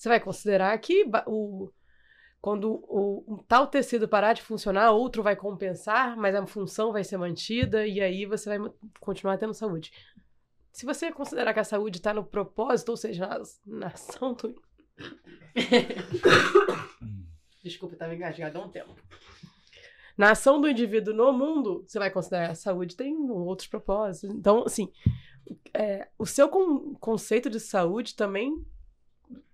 você vai considerar que o, quando o, um tal tecido parar de funcionar, outro vai compensar, mas a função vai ser mantida e aí você vai continuar tendo saúde. Se você considerar que a saúde está no propósito, ou seja, na, na ação do. Desculpa, estava engasgado há um tempo. Na ação do indivíduo no mundo, você vai considerar que a saúde tem outros propósitos. Então, assim, é, o seu con- conceito de saúde também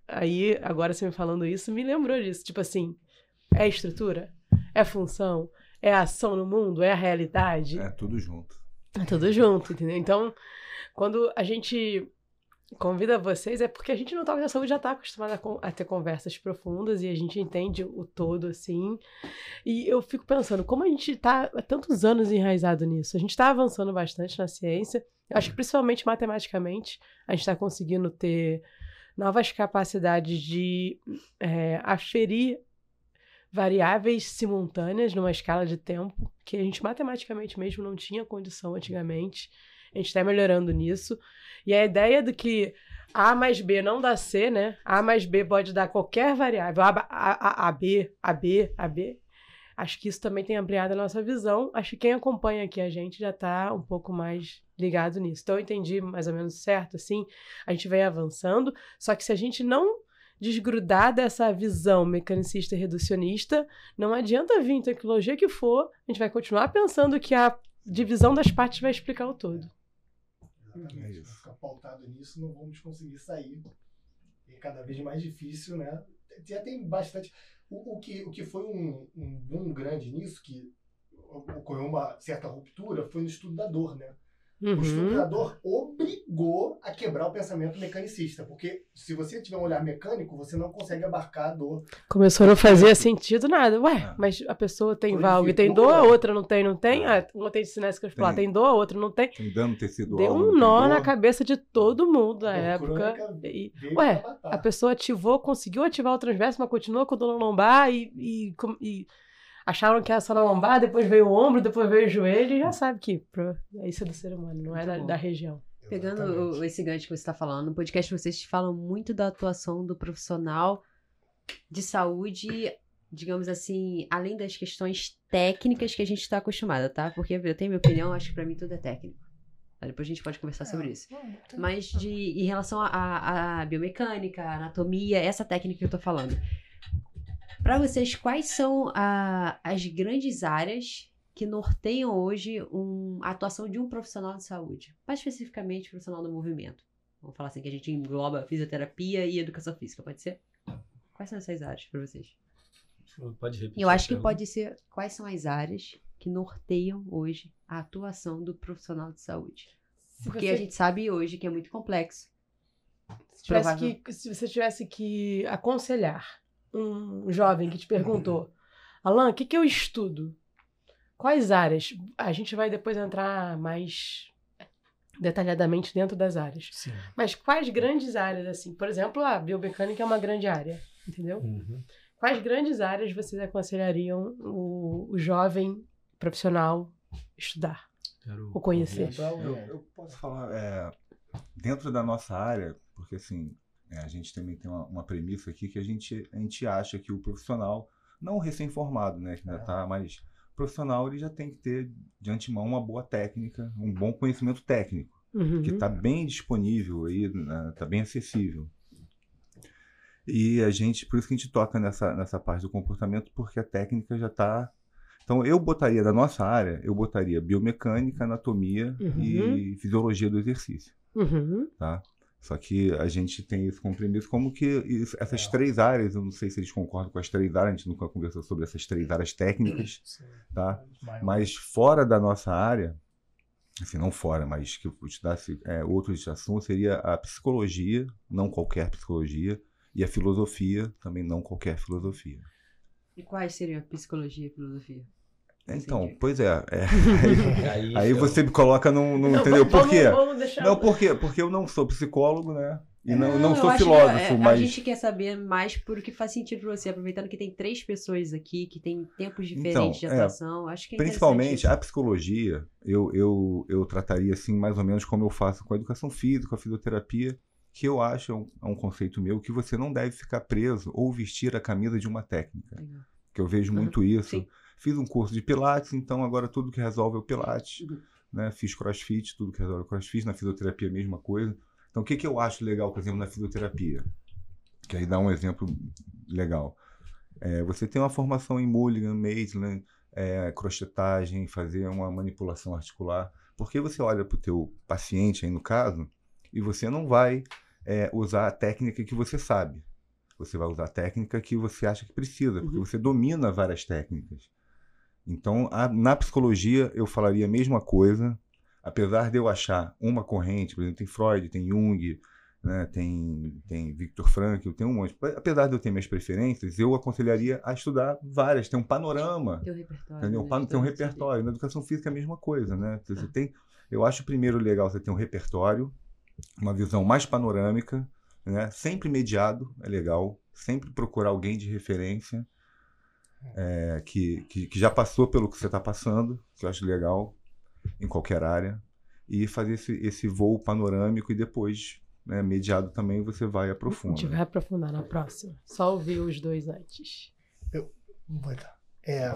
Aí, agora você me falando isso, me lembrou disso. Tipo assim, é estrutura? É função? É ação no mundo? É a realidade? É tudo junto. É tudo junto, entendeu? Então, quando a gente convida vocês, é porque a gente no Toque da Saúde já está acostumado a, ter conversas profundas e a gente entende o todo, assim. E eu fico pensando, como a gente está há tantos anos enraizado nisso? A gente está avançando bastante na ciência. Eu acho que principalmente matematicamente, a gente está conseguindo ter novas capacidades de é, aferir variáveis simultâneas numa escala de tempo que a gente matematicamente mesmo não tinha condição antigamente. A gente está melhorando nisso. E a ideia do que A mais B não dá C, né? A mais B pode dar qualquer variável. A, a, a, B, A, B, A, B. Acho que isso também tem ampliado a nossa visão. Acho que quem acompanha aqui a gente já está um pouco mais ligado nisso. Então eu entendi mais ou menos certo, assim. A gente vem avançando. Só que se a gente não desgrudar dessa visão mecanicista e reducionista, não adianta vir tecnologia que for, a gente vai continuar pensando que a divisão das partes vai explicar o todo. Exatamente. É isso. ficar pautado nisso, não vamos conseguir sair. É cada vez mais difícil, né? Já tem bastante. O, o que, o que foi um, um boom grande nisso, que ocorreu uma certa ruptura, foi no estudo da dor, né? O Uhum. da dor obrigou a quebrar o pensamento mecanicista, porque se você tiver um olhar mecânico, você não consegue abarcar a dor. Começou a não fazer sentido nada. Ué, É. mas a pessoa tem valgo e tem dor, a outra não tem, não tem. É. Ah, uma tem cinética muscular, Tem. tem dor, a outra não tem. Tem dano tecido Deu um nó na cabeça de todo mundo na época. E- ué, a pessoa ativou, conseguiu ativar o transverso, mas continua com dor lombar e, e, e acharam que era só na lombar, depois veio o ombro, depois veio o joelho, e já sabe que pro- é isso do ser humano, não é da, da região. Pegando Exatamente. esse gancho que você está falando, no podcast vocês falam muito da atuação do profissional de saúde, digamos assim, além das questões técnicas que a gente está acostumada, tá? Porque eu tenho minha opinião, acho que pra mim tudo é técnico. Depois a gente pode conversar sobre isso. Mas de, em relação à biomecânica, à anatomia, essa técnica que eu tô falando. Pra vocês, quais são a- as grandes áreas que norteiam hoje um- a atuação de um profissional de saúde? Mais especificamente, profissional do movimento. Vamos falar assim, que a gente engloba fisioterapia e educação física, pode ser? Quais são essas áreas pra vocês? Pode repetir. Eu acho que pergunta? pode ser quais são as áreas que norteiam hoje a atuação do profissional de saúde. Se Porque você- a gente sabe hoje que é muito complexo. Se, que, se você tivesse que aconselhar um jovem que te perguntou, Alan, o que, que eu estudo? Quais áreas? A gente vai depois entrar mais detalhadamente dentro das áreas. Sim. Mas quais grandes áreas, assim? Por exemplo, a biomecânica é uma grande área, entendeu? Uhum. Quais grandes áreas vocês aconselhariam o, o jovem profissional estudar Quero ou conhecer? Eu, eu posso falar, é, dentro da nossa área, porque assim, é, a gente também tem uma, uma premissa aqui que a gente, a gente acha que o profissional, não o recém-formado, né, que ainda É. tá, mas o profissional ele já tem que ter de antemão uma boa técnica, um bom conhecimento técnico, Uhum. que está bem disponível aí, está bem acessível. E a gente, por isso que a gente toca nessa, nessa parte do comportamento, porque a técnica já está. Então, eu botaria da nossa área, eu botaria biomecânica, anatomia Uhum. e fisiologia do exercício, Uhum. tá? Só que a gente tem isso como premissa, como que isso- essas É. três áreas, eu não sei se eles concordam com as três áreas, a gente nunca conversou sobre essas três áreas técnicas, Sim. tá? Maior. Mas fora da nossa área, assim, não fora, mas que eu estudasse é, outros assuntos, seria a psicologia, não qualquer psicologia, e a filosofia, também não qualquer filosofia. E quais seriam a psicologia e filosofia? Então, Entendi. pois é. é, Aí, aí então, você me coloca num. num Não, entendeu vamos- por quê? Vamos deixar... Não, por quê? Porque eu não sou psicólogo, né? E não, não eu sou filósofo, é, mas. A gente quer saber mais por o que faz sentido pra você, aproveitando que tem três pessoas aqui que têm tempos diferentes de é, atuação. Acho que é Principalmente a psicologia, eu, eu, eu trataria assim, mais ou menos como eu faço com a educação física, a fisioterapia, que eu acho, é um, é um conceito meu, que você não deve ficar preso ou vestir a camisa de uma técnica. Legal. Que eu vejo Uhum, muito isso. sim. Fiz um curso de Pilates, então agora tudo que resolve é o Pilates. Uhum. Né? Fiz crossfit, tudo que resolve é o crossfit. Na fisioterapia, a mesma coisa. Então, o que, que eu acho legal, por exemplo, na fisioterapia? Que aí dá um exemplo legal. É, você tem uma formação em Mulligan, Maitland, é, crochetagem, fazer uma manipulação articular. Porque você olha para o teu paciente aí no caso e você não vai é, usar a técnica que você sabe. Você vai usar a técnica que você acha que precisa, porque Uhum. você domina várias técnicas. Então, a- na psicologia, eu falaria a mesma coisa, apesar de eu achar uma corrente, por exemplo, tem Freud, tem Jung, né, tem, tem Viktor Frankl, tem um monte. Apesar de eu ter minhas preferências, eu aconselharia a estudar várias, tem um panorama. Tem um repertório. Né, ter um repertório. Na educação física é a mesma coisa, né? Você Ah. tem, eu acho primeiro legal você ter um repertório, uma visão mais panorâmica, né? Sempre mediado é legal, sempre procurar alguém de referência é, que, que, que já passou pelo que você está passando, que eu acho legal em qualquer área, e fazer esse, esse voo panorâmico e depois, né, mediado também, você vai A aprofundando. gente vai aprofundar na próxima. Só ouvir os dois antes. Vou botar. É,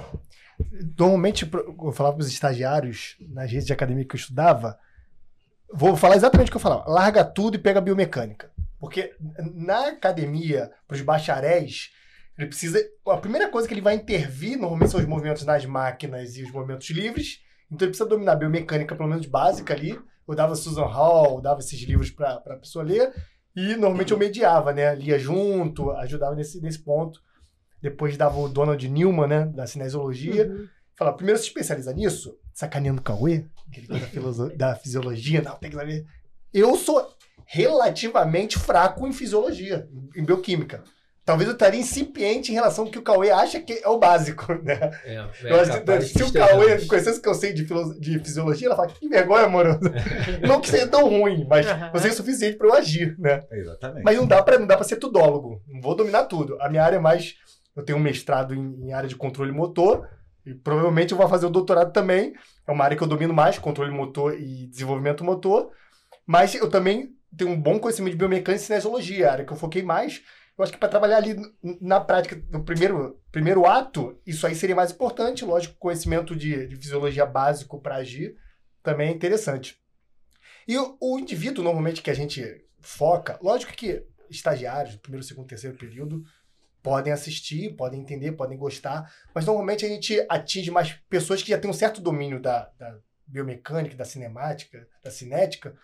normalmente, eu falava para os estagiários nas redes de academia que eu estudava, vou falar exatamente o que eu falava: larga tudo e pega biomecânica. Porque na academia, para os bacharéis, ele precisa. A primeira coisa que ele vai intervir normalmente são os movimentos nas máquinas e os movimentos livres. Então ele precisa dominar a biomecânica, pelo menos básica ali. Eu dava Susan Hall, eu dava esses livros para a pessoa ler. E normalmente eu mediava, né? Lia junto, ajudava nesse, nesse ponto. Depois dava o Donald Newman, né? Da cinesiologia. Uhum. Falava, primeiro se especializa nisso, sacaneando o Cauê, aquele da, filoso- da fisiologia, não, tem que saber. Eu sou relativamente fraco em fisiologia, em bioquímica. Talvez eu estaria incipiente em relação ao que o Cauê acha que é o básico, né? É, é Eu acho que se o Cauê conhecesse o que eu sei de, de fisiologia, ela fala, que vergonha, amoroso. não que seja tão ruim, mas eu sei o suficiente para eu agir, né? Exatamente. Mas não dá pra, não dá pra ser tudólogo. Não vou dominar tudo. A minha área é mais. Eu tenho um mestrado em, em área de controle motor, E provavelmente eu vou fazer o doutorado também. É uma área que eu domino mais, controle motor e desenvolvimento motor. Mas eu também tenho um bom conhecimento de biomecânica e cinesiologia, a área que eu foquei mais. Eu acho que para trabalhar ali na prática, no primeiro, primeiro ato, isso aí seria mais importante. Lógico, conhecimento de, de fisiologia básico para agir também é interessante. E o, o, indivíduo, normalmente, que a gente foca, lógico que estagiários, primeiro, segundo, terceiro período, podem assistir, podem entender, podem gostar, mas normalmente a gente atinge mais pessoas que já têm um certo domínio da, da biomecânica, da cinemática, da cinética,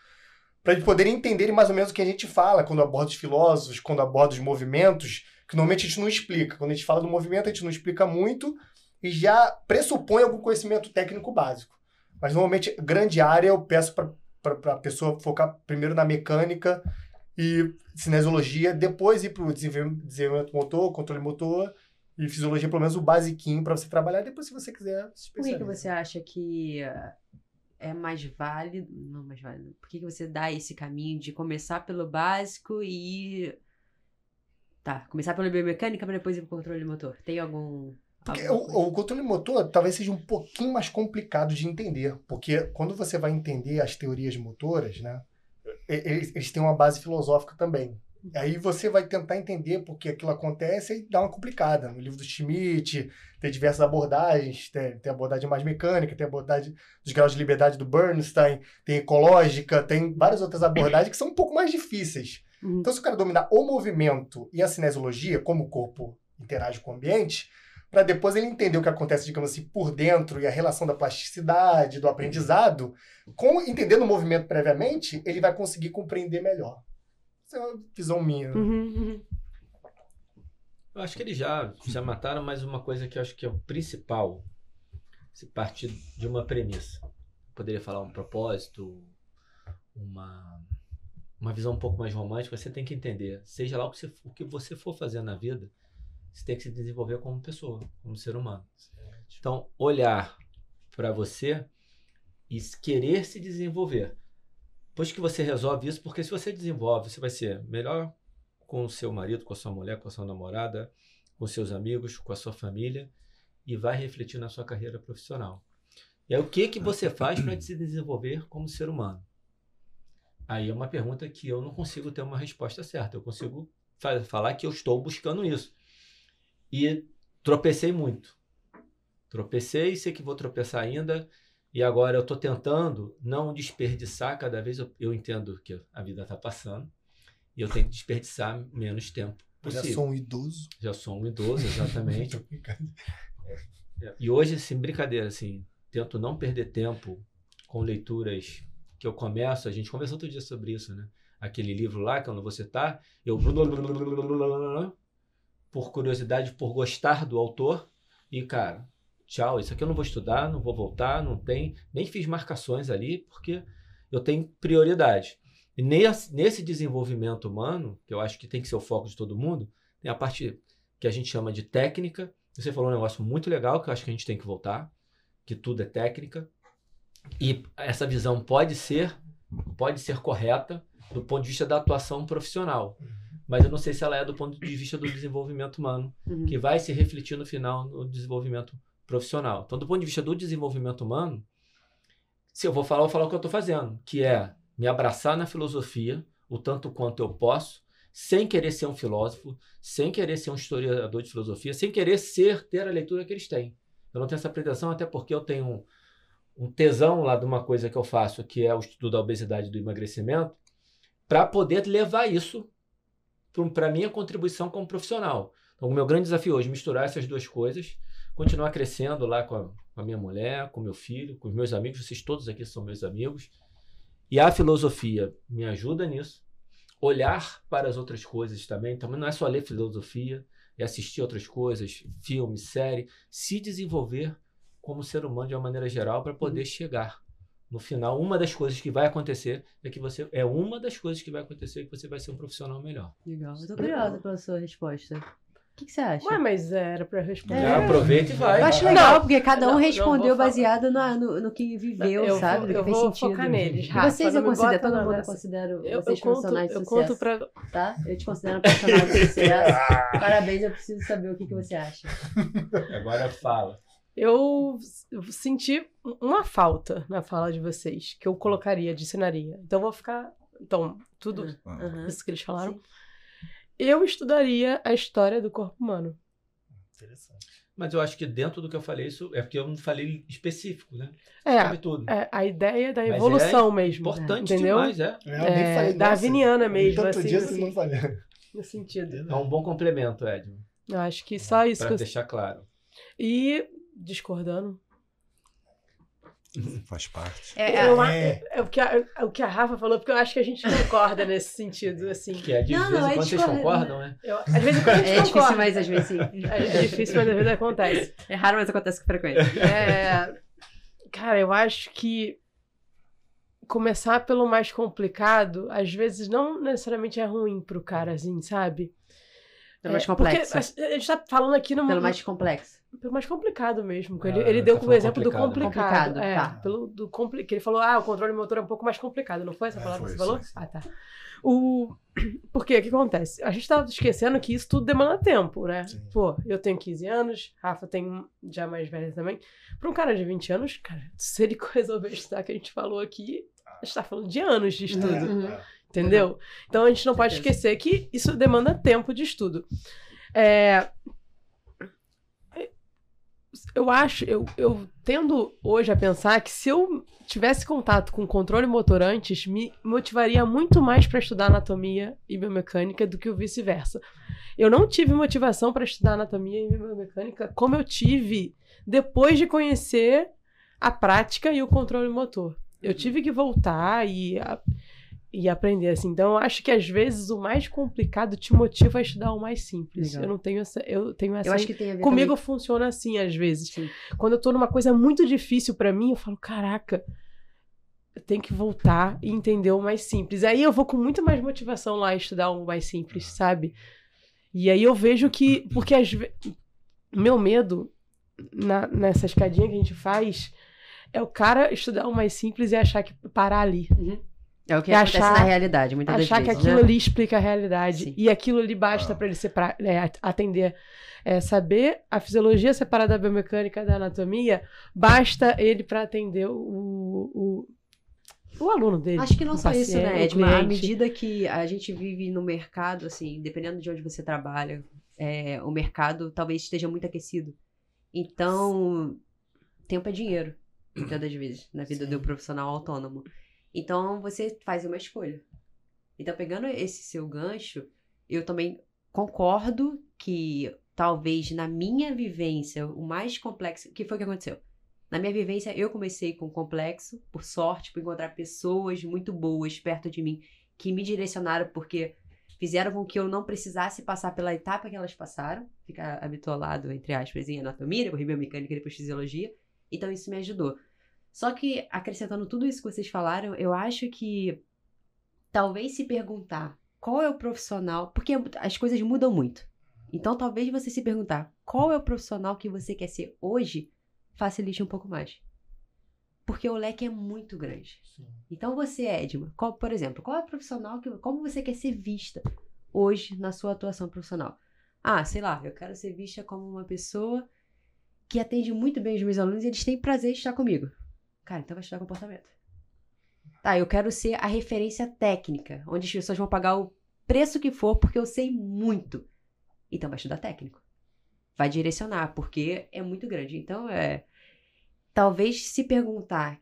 para eles poderem entender mais ou menos o que a gente fala quando aborda os filósofos, quando aborda os movimentos, que normalmente a gente não explica. Quando a gente fala do movimento, a gente não explica muito e já pressupõe algum conhecimento técnico básico. Mas normalmente, grande área, eu peço para a pessoa focar primeiro na mecânica e cinesiologia, depois ir para o desenvolvimento motor, controle motor e fisiologia, pelo menos o basiquinho para você trabalhar. Depois, se você quiser, se Por que, que você acha que é mais válido, não mais válido, por que, que você dá esse caminho de começar pelo básico e Tá, começar pela biomecânica para depois ir pro controle motor. Tem algum. Porque o, o, controle motor talvez seja um pouquinho mais complicado de entender. Porque quando você vai entender as teorias motoras, né? Eles, eles têm uma base filosófica também. Aí você vai tentar entender por que aquilo acontece e dá uma complicada. No livro do Schmidt, tem diversas abordagens, tem, tem abordagem mais mecânica, tem abordagem dos graus de liberdade do Bernstein, tem ecológica, tem várias outras abordagens que são um pouco mais difíceis. Uhum. Então, se o cara dominar o movimento e a cinesiologia, como o corpo interage com o ambiente, para depois ele entender o que acontece, digamos assim, por dentro e a relação da plasticidade, do aprendizado, com entendendo o movimento previamente, ele vai conseguir compreender melhor. Essa é uma visão minha. Uhum, uhum. Eu acho que eles já, já mataram, mas uma coisa que eu acho que é o principal, se partir de uma premissa. Eu poderia falar um propósito, uma, uma visão um pouco mais romântica, você tem que entender, seja lá o que você, o que você for fazer na vida, você tem que se desenvolver como pessoa, como ser humano. Então, olhar para você e querer se desenvolver. Depois que você resolve isso, porque se você desenvolve, você vai ser melhor com o seu marido, com a sua mulher, com a sua namorada, com seus amigos, com a sua família e vai refletir na sua carreira profissional. E aí, o que que você faz para se desenvolver como ser humano? Aí é uma pergunta que eu não consigo ter uma resposta certa. Eu consigo falar que eu estou buscando isso. E tropecei muito. Tropecei, sei que vou tropeçar ainda. E agora eu estou tentando não desperdiçar, cada vez eu, eu entendo que a vida está passando e eu tenho que desperdiçar menos tempo possível. Já sou um idoso. Já sou um idoso, exatamente. É, e hoje, assim, brincadeira, assim, tento não perder tempo com leituras que eu começo, a gente conversou outro dia sobre isso, né? Aquele livro lá, que eu não vou citar, eu por curiosidade, por gostar do autor, e cara, tchau, isso aqui eu não vou estudar, não vou voltar, não tem, nem fiz marcações ali, porque eu tenho prioridade. E nesse desenvolvimento humano, que eu acho que tem que ser o foco de todo mundo, tem a parte que a gente chama de técnica. Você falou um negócio muito legal que eu acho que a gente tem que voltar, que tudo é técnica. E essa visão pode ser pode ser correta do ponto de vista da atuação profissional mas eu não sei se ela é do ponto de vista do desenvolvimento humano, uhum. que vai se refletir no final no desenvolvimento profissional. Então, do ponto de vista do desenvolvimento humano, se eu vou falar, eu vou falar o que eu estou fazendo, que é me abraçar na filosofia o tanto quanto eu posso, sem querer ser um filósofo, sem querer ser um historiador de filosofia, sem querer ser ter a leitura que eles têm. Eu não tenho essa pretensão, até porque eu tenho um, um tesão lá de uma coisa que eu faço, que é o estudo da obesidade e do emagrecimento, para poder levar isso para a minha contribuição como profissional. Então, o meu grande desafio hoje é misturar essas duas coisas, continuar crescendo lá com a, com a minha mulher, com meu filho, com os meus amigos, vocês todos aqui são meus amigos. E a filosofia me ajuda nisso. Olhar para as outras coisas também, também não é só ler filosofia, é assistir outras coisas, filme, série, se desenvolver como ser humano de uma maneira geral para poder uhum. chegar no final, uma das coisas que vai acontecer é que você. É uma das coisas que vai acontecer que você vai ser um profissional melhor. Legal. Tô curiosa pela sua resposta. O que, que, você acha? Ué, mas era pra responder. É. aproveita e vai. Eu acho legal, não, porque cada um não, respondeu não baseado no, no, no, que viveu, eu sabe? Vou, eu fez vou sentido. Focar neles, Rafa, vocês eu considero, todo mundo considera eu, vocês eu profissionais conto, de sucesso. Eu conto pra... Tá? Eu te considero um profissional de sucesso. Parabéns, eu preciso saber o que, que você acha. Agora fala. eu senti uma falta na fala de vocês, que eu colocaria, adicionaria. Então, eu vou ficar. Então, tudo Aham. isso que eles falaram. Sim. Eu estudaria a história do corpo humano. Interessante. Mas eu acho que dentro do que eu falei, isso é porque eu não falei específico, né? É, tudo. é a ideia da Mas é evolução mesmo. Importante entendeu? demais, é. Nem É, falei, darwiniana mesmo, Tanto assim, dia assim. você não falei. Nesse sentido. É um bom complemento, Edmo. Eu acho que só isso. Que eu- deixar claro. E, discordando, Faz parte. É, eu, é. é o, que a, é o que a Rafa falou, porque eu acho que a gente concorda nesse sentido, assim. Que é de Não, vez não, em é quando vocês concordam, né? Eu, às vezes quando a gente é difícil, concorda. mas às vezes sim. É, é difícil, mas às vezes acontece. É raro, mas acontece com frequência. É, cara, eu acho que começar pelo mais complicado, às vezes não necessariamente é ruim pro cara, assim, sabe? Pelo mais É, complexo. Porque a, a gente tá falando aqui no Pelo mais complexo. Pelo mais complicado mesmo. que Ele, Ah, ele deu o falando exemplo do complicado. complicado. Complicado, é, tá. pelo do compli que ele falou, ah, o controle motor é um pouco mais complicado. Não foi essa É, palavra foi, que você falou? sim, sim. Ah, tá. O... Por quê? O que acontece? A gente tá esquecendo que isso tudo demanda tempo, né? Sim. Pô, eu tenho 15 anos, Rafa tem um já mais velha também. Pra um cara de 20 anos, cara, se ele resolver estudar que a gente falou aqui, a gente tá falando de anos de estudo. É, Uhum. é. Entendeu? Então a gente não pode esquecer que isso demanda tempo de estudo. É, Eu acho, eu, eu tendo hoje a pensar que se eu tivesse contato com controle motor antes, me motivaria muito mais para estudar anatomia e biomecânica do que o vice-versa. Eu não tive motivação para estudar anatomia e biomecânica como eu tive depois de conhecer a prática e o controle motor. Eu tive que voltar e, e aprender assim. Então, eu acho que às vezes o mais complicado te motiva a estudar o mais simples. Legal. Eu não tenho essa, eu tenho essa Eu acho que tem a ver Comigo também- funciona assim às vezes. Sim. Quando eu tô numa coisa muito difícil pra mim, eu falo, caraca, eu tenho que voltar e entender o mais simples. Aí eu vou com muito mais motivação lá estudar o mais simples, sabe? E aí eu vejo que, porque às vezes, meu medo na- nessa escadinha que a gente faz é o cara estudar o mais simples e achar que parar ali. É o que E acontece achar- na realidade, muitas achar das que vezes, aquilo né? ali explica a realidade. Sim. E aquilo ali basta Ah. pra ele ser pra, é, at- atender. É, saber a fisiologia separada da biomecânica da anatomia, basta ele pra atender o, o, o aluno dele. Acho que não só isso, né, o Edma? À medida que a gente vive no mercado, assim, dependendo de onde você trabalha, é, o mercado talvez esteja muito aquecido. Então, tempo é dinheiro, muitas das vezes, na vida Sim. do profissional autônomo. Então, você faz uma escolha. Então, pegando esse seu gancho, eu também concordo que talvez na minha vivência, o mais complexo. O que foi que aconteceu? Na minha vivência, eu comecei com complexo, por sorte, por encontrar pessoas muito boas perto de mim que me direcionaram porque fizeram com que eu não precisasse passar pela etapa que elas passaram, ficar habituado, entre aspas, em anatomia, depois biomecânica, depois fisiologia. Então isso me ajudou. Só que, acrescentando tudo isso que vocês falaram, eu acho que talvez se perguntar qual é o profissional, porque as coisas mudam muito. Então talvez você se perguntar qual é o profissional que você quer ser hoje, facilite um pouco mais. Porque o leque é muito grande. Então você, Edma, qual, por exemplo, qual é o profissional que. Como você quer ser vista hoje na sua atuação profissional? Ah, sei lá, eu quero ser vista como uma pessoa que atende muito bem os meus alunos e eles têm prazer em estar comigo. Cara, então vai estudar comportamento. Tá, eu quero ser a referência técnica, onde as pessoas vão pagar o preço que for, porque eu sei muito. Então vai estudar técnico. Vai direcionar, porque é muito grande. Então é. Talvez se perguntar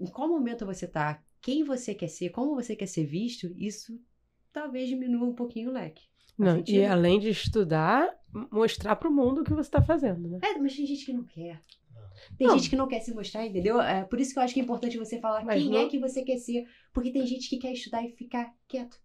em qual momento você tá, quem você quer ser, como você quer ser visto, isso talvez diminua um pouquinho o leque. Não, e além de estudar, mostrar pro mundo o que você tá fazendo, né? É, mas tem gente que não quer. Tem Não. gente que não quer se mostrar, entendeu? É por isso que eu acho que é importante você falar Mas quem não- é que você quer ser. Porque tem gente que quer estudar e ficar quieto.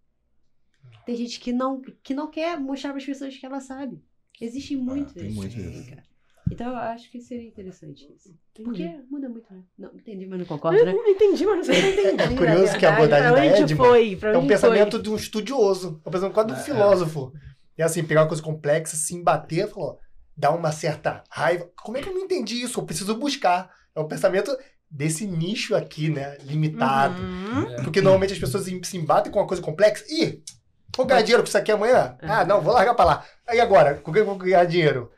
Tem gente que não, que não quer mostrar para as pessoas que ela sabe. Existe muito tem isso. muito também, isso. cara. Então eu acho que seria interessante isso. Porque Entendi. muda muito, né? Não, entendi, mas não Eu concordo, né? não entendi, mas não sei se eu entendi. É curioso que a abordagem Pra da Edma foi? Pra É um pensamento foi? de um estudioso. É um pensamento quase de um É. filósofo. É assim, pegar uma coisa complexa, se embater, falou, dá uma certa raiva. Como é que eu não entendi isso? Eu preciso buscar. É um pensamento desse nicho aqui, né? Limitado. Uhum. Porque normalmente as pessoas se embatem com uma coisa complexa. Ih, vou ganhar dinheiro com isso aqui amanhã? Ah, não, vou largar pra lá. Aí agora, com o que eu vou ganhar dinheiro?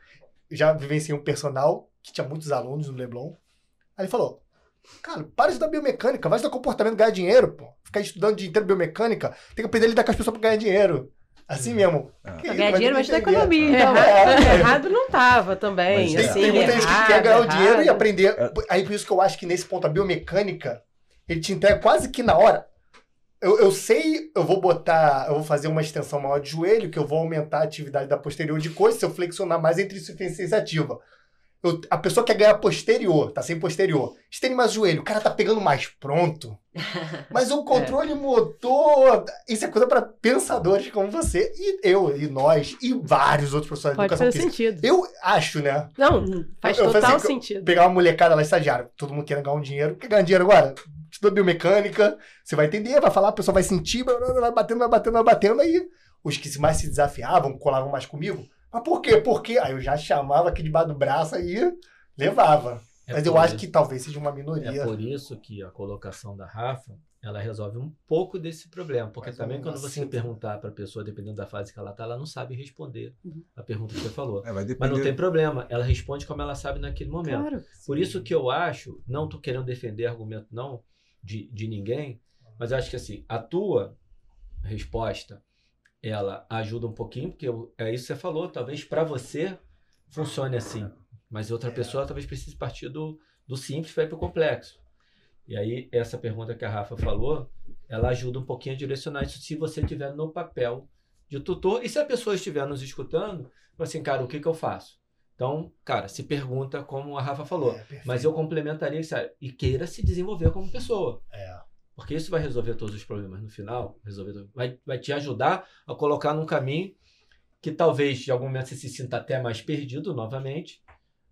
Eu já vivenciei um personal que tinha muitos alunos no Leblon. Aí ele falou: Cara, para de estudar biomecânica, vai estudar comportamento ganhar dinheiro, pô. Ficar estudando o dia inteiro biomecânica, tem que aprender a lidar com as pessoas pra ganhar dinheiro. Assim mesmo. Isso, ganhar dinheiro, mas que da economia. Errado, É. errado não tava também. Mas Tem, assim, tem muita gente que errado, quer ganhar o dinheiro e errado. aprender. É. Aí por isso que eu acho que nesse ponto a biomecânica, ele te entrega quase que na hora. Eu, eu sei, eu vou botar, eu vou fazer uma extensão maior de joelho, que eu vou aumentar a atividade da posterior de coxa se eu flexionar mais entre insuficiência ativa. Eu- a pessoa quer ganhar posterior, tá sem posterior. Estende mais o joelho, o cara tá pegando mais pronto. Mas o controle motor, isso é coisa para pensadores como você e eu e nós e vários outros professores de Pode educação fazer física. sentido. Eu acho, né? Não, faz Eu- eu total assim, sentido. pegar uma molecada lá estagiária, todo mundo querendo ganhar um dinheiro. Quer ganhar dinheiro agora? Estuda biomecânica, você vai entender, vai falar, a pessoa vai sentir, vai batendo, vai batendo, vai batendo. Aí os que mais se desafiavam, colavam mais comigo. Mas por quê? Por quê? Aí eu já chamava aqui debaixo do braço aí levava. É Mas eu acho isso- que talvez seja uma minoria. É por isso que a colocação da Rafa, ela resolve um pouco desse problema. Porque Mais ou também quando você assim. perguntar para a pessoa, dependendo da fase que ela está, ela não sabe responder Uhum. a pergunta que você falou. É, vai Mas não tem problema, ela responde como ela sabe naquele momento. Claro. Por isso que eu acho, não tô querendo defender argumento não de, de ninguém, mas eu acho que assim, a tua resposta, ela ajuda um pouquinho, porque eu- é isso que você falou, talvez para você funcione assim, mas outra É. pessoa talvez precise partir do, do simples para ir para o complexo. E aí, essa pergunta que a Rafa falou, ela ajuda um pouquinho a direcionar isso se você estiver no papel de tutor. E se a pessoa estiver nos escutando, assim, cara, o que, que eu faço? Então, cara, se pergunta como a Rafa falou. É. Mas eu complementaria isso, sabe? e queira se desenvolver como pessoa. É. Porque isso vai resolver todos os problemas no final, resolver, vai, vai te ajudar a colocar num caminho que talvez de algum momento você se sinta até mais perdido novamente,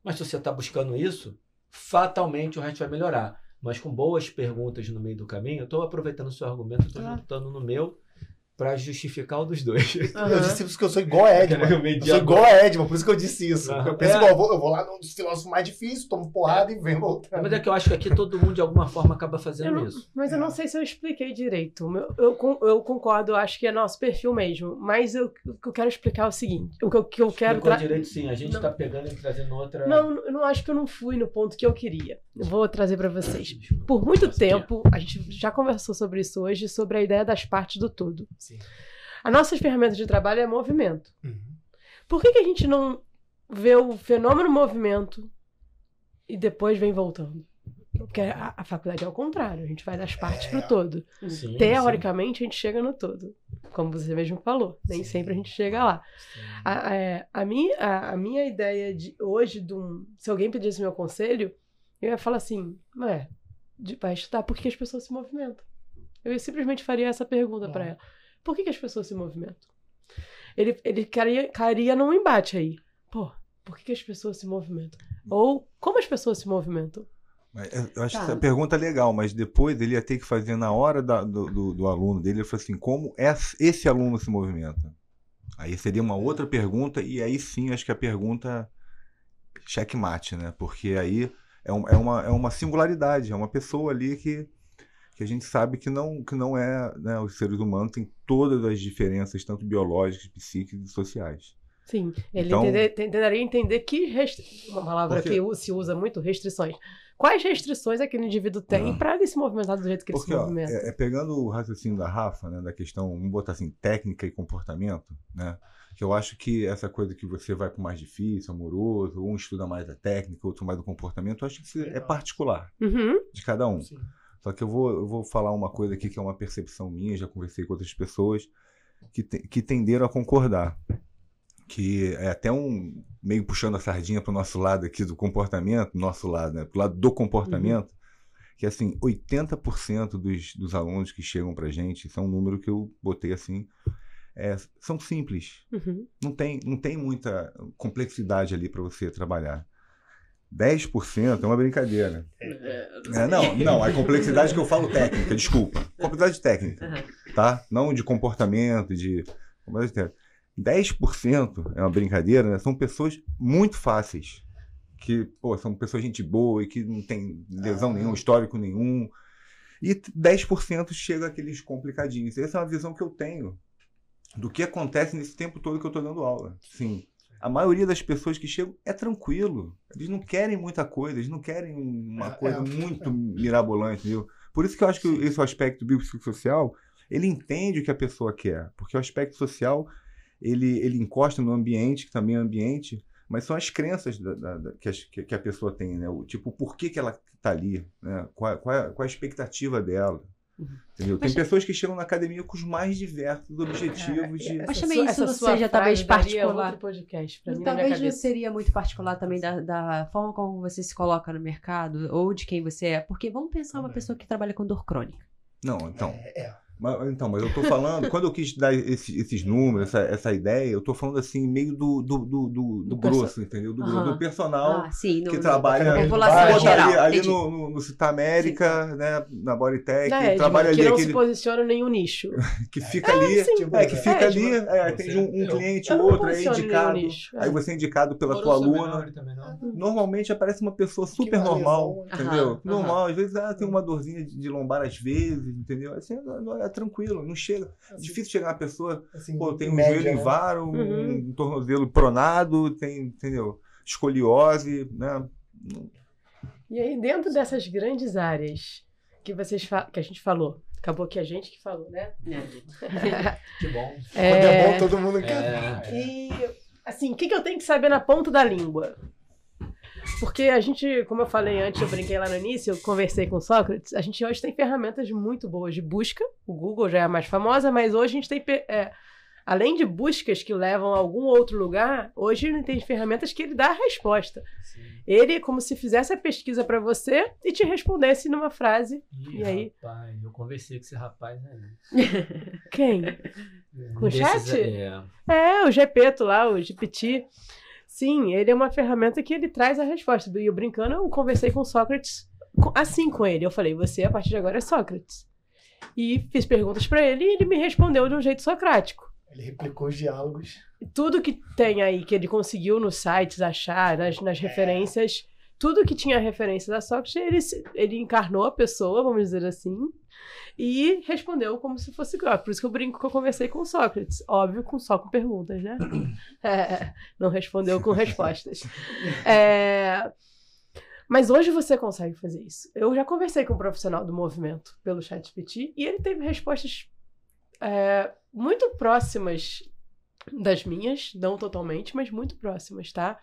mas se você está buscando isso, fatalmente o resto vai melhorar. Mas com boas perguntas no meio do caminho, eu estou aproveitando o seu argumento, estou Claro. juntando no meu para justificar o dos dois. Eu disse isso que eu sou igual a. Aquele Eu mediador. sou igual a Edman, por isso que eu disse isso. Aham. Eu penso É. igual, eu vou, eu vou lá nos filósofos mais difíceis, tomo porrada e venho voltar. Mas é que eu acho que aqui todo mundo de alguma forma acaba Eu fazendo não- isso. Mas eu É. não sei se eu expliquei direito. Eu, eu concordo, eu acho que é nosso perfil mesmo. Mas eu- o que eu quero explicar é o seguinte: o que eu, que eu quero. Tra- direito sim, a gente está pegando e trazendo outra... Não, eu não acho que eu não fui no ponto que eu queria. Eu vou trazer pra vocês. Por muito Nossa, tempo, a gente já conversou sobre isso hoje, sobre a ideia das partes do todo. Sim. As nossas ferramentas de trabalho é movimento. Uhum. Por que, que a gente não vê o fenômeno movimento e depois vem voltando? Porque a, a faculdade é o contrário, a gente vai das partes É. pro todo. Sim, Teoricamente, a gente chega no todo. Como você mesmo falou, nem Sim. sempre a gente chega lá. sim. A, é, a minha, a, a minha ideia de hoje, de um, se alguém pedisse meu conselho, eu ia falar assim: ué, de, vai estudar por que as pessoas se movimentam. Eu simplesmente faria essa pergunta pra ela: por que, que as pessoas se movimentam? Ele, ele cairia, cairia num embate aí. Pô, por que, que as pessoas se movimentam? Ou como as pessoas se movimentam? Mas eu- acho Tá. essa pergunta é legal, mas depois ele ia ter que fazer na hora da- do, do, do aluno dele, ele falou assim, como es- esse aluno se movimenta? Aí seria uma outra pergunta, e aí sim acho que a pergunta checkmate, né? Porque aí é, um- é uma, é uma singularidade, é uma pessoa ali que, que a gente sabe que não, que não é, né, os seres humanos têm todas as diferenças, tanto biológicas, psíquicas e sociais. Sim, ele Então- entender- tentaria entender que restri... uma palavra Porque- que se usa muito, restrições. Quais restrições aquele indivíduo tem Ah. para ele se movimentar do jeito que ele Porque se ó, movimenta? é, é pegando o raciocínio da Rafa, né, da questão, vamos botar assim, técnica e comportamento, né? Que eu acho que essa coisa que você vai para o mais difícil, amoroso, um estuda mais a técnica, outro mais o comportamento, eu acho que isso é particular Uhum. de cada um. Sim. Só que eu vou, eu vou falar uma coisa aqui que é uma percepção minha, já conversei com outras pessoas que, te- que tenderam a concordar. Que é até um meio puxando a sardinha para o nosso lado aqui do comportamento, nosso lado, né? Pro lado do comportamento, que assim, 80% dos, dos alunos que chegam pra gente, isso é um número que eu botei assim, é, são simples. Uhum. Não tem, não tem muita complexidade ali para você trabalhar. 10% é uma brincadeira. É, não, não, a complexidade que eu falo técnica, desculpa. Complexidade técnica, tá? Não de comportamento, de. complexidade técnica. 10% é uma brincadeira, né? São pessoas muito fáceis. Que, pô, são pessoas gente boa e que não tem lesão Ah. nenhum, histórico nenhum. E 10% chega aqueles complicadinhos. Essa é uma visão que eu tenho do que acontece nesse tempo todo que eu tô dando aula. Sim. A maioria das pessoas que chegam é tranquilo. Eles não querem muita coisa, eles não querem uma É, coisa é. muito mirabolante, entendeu? Por isso que eu acho que esse aspecto biopsicossocial, ele entende o que a pessoa quer. Porque o aspecto social, ele, ele encosta no ambiente, que também é ambiente, mas são as crenças da- da- da- que, as- que- que a pessoa tem, né? O, tipo, por que, que ela está ali, né? Qual, qual, é, qual é a expectativa dela? Entendeu? Tem Mas- pessoas que chegam na academia com os mais diversos objetivos de... Mas Essa também sua- isso essa não seja talvez particular. podcast pra mim, Talvez não seria muito particular também da, da forma como você se coloca no mercado ou de quem você é. Porque vamos pensar uma Também. pessoa que trabalha com dor crônica. Não, então... É, é. Mas, então, mas eu tô falando, quando eu quis dar esse- esses números, essa, essa ideia, eu tô falando assim, meio do, do, do, do, do grosso, entendeu? Do, Aham. do personal Ah, sim. No, que no- trabalha no- população geral. ali, ali no, no, no Cita América, né, na Bodytech, que Edmund, trabalha que ali, não se aquele posiciona em nenhum nicho. que fica ali, sim, Tipo, é, que é, fica ali, Edmund. é, atende um, um Eu- cliente, eu o não outro é indicado, nicho, é. aí você é indicado pela tua aluna. não. Normalmente aparece uma pessoa super normal, entendeu? Normal, às vezes ela tem uma dorzinha de lombar às vezes, entendeu? Assim, é, é tranquilo, não chega. É Assim, difícil chegar uma pessoa assim, Pô, tem em um média, joelho em né? varo, um, Uhum. tornozelo pronado, tem, entendeu? Escoliose, né? E aí, dentro dessas grandes áreas que vocês que a gente falou, acabou que a gente que falou, né? Que bom. Quando é É, bom, todo mundo quer. É. E, assim, o que, que eu tenho que saber na ponta da língua? Porque a gente, como eu falei antes, eu brinquei lá no início, eu conversei com o Sócrates, a gente hoje tem ferramentas muito boas de busca, o Google já é a mais famosa, mas hoje a gente tem, é, além de buscas que levam a algum outro lugar, hoje ele tem ferramentas que ele dá a resposta. Sim. Ele é como se fizesse a pesquisa para você e te respondesse numa frase. Ih, E aí? Rapaz, eu conversei com esse rapaz aí. Quem? Com desses chat? É. É, o Gepeto lá, o GPT. Sim, ele é uma ferramenta que ele traz a resposta. E eu brincando, eu conversei com Sócrates assim com ele. Eu falei, você a partir de agora é Sócrates. E fiz perguntas para ele e ele me respondeu de um jeito socrático. Ele replicou os diálogos. Tudo que tem aí que ele conseguiu nos sites achar, nas, nas referências, tudo que tinha referência da Sócrates, ele, ele encarnou a pessoa, vamos dizer assim, e respondeu como se fosse Sócrates. Por isso que eu brinco que eu conversei com Sócrates. Óbvio, com, só com perguntas, né? É, não respondeu com respostas. É, mas hoje você consegue fazer isso. Eu já conversei com um profissional do movimento pelo ChatGPT e ele teve respostas é, muito próximas das minhas, não totalmente, mas muito próximas, tá?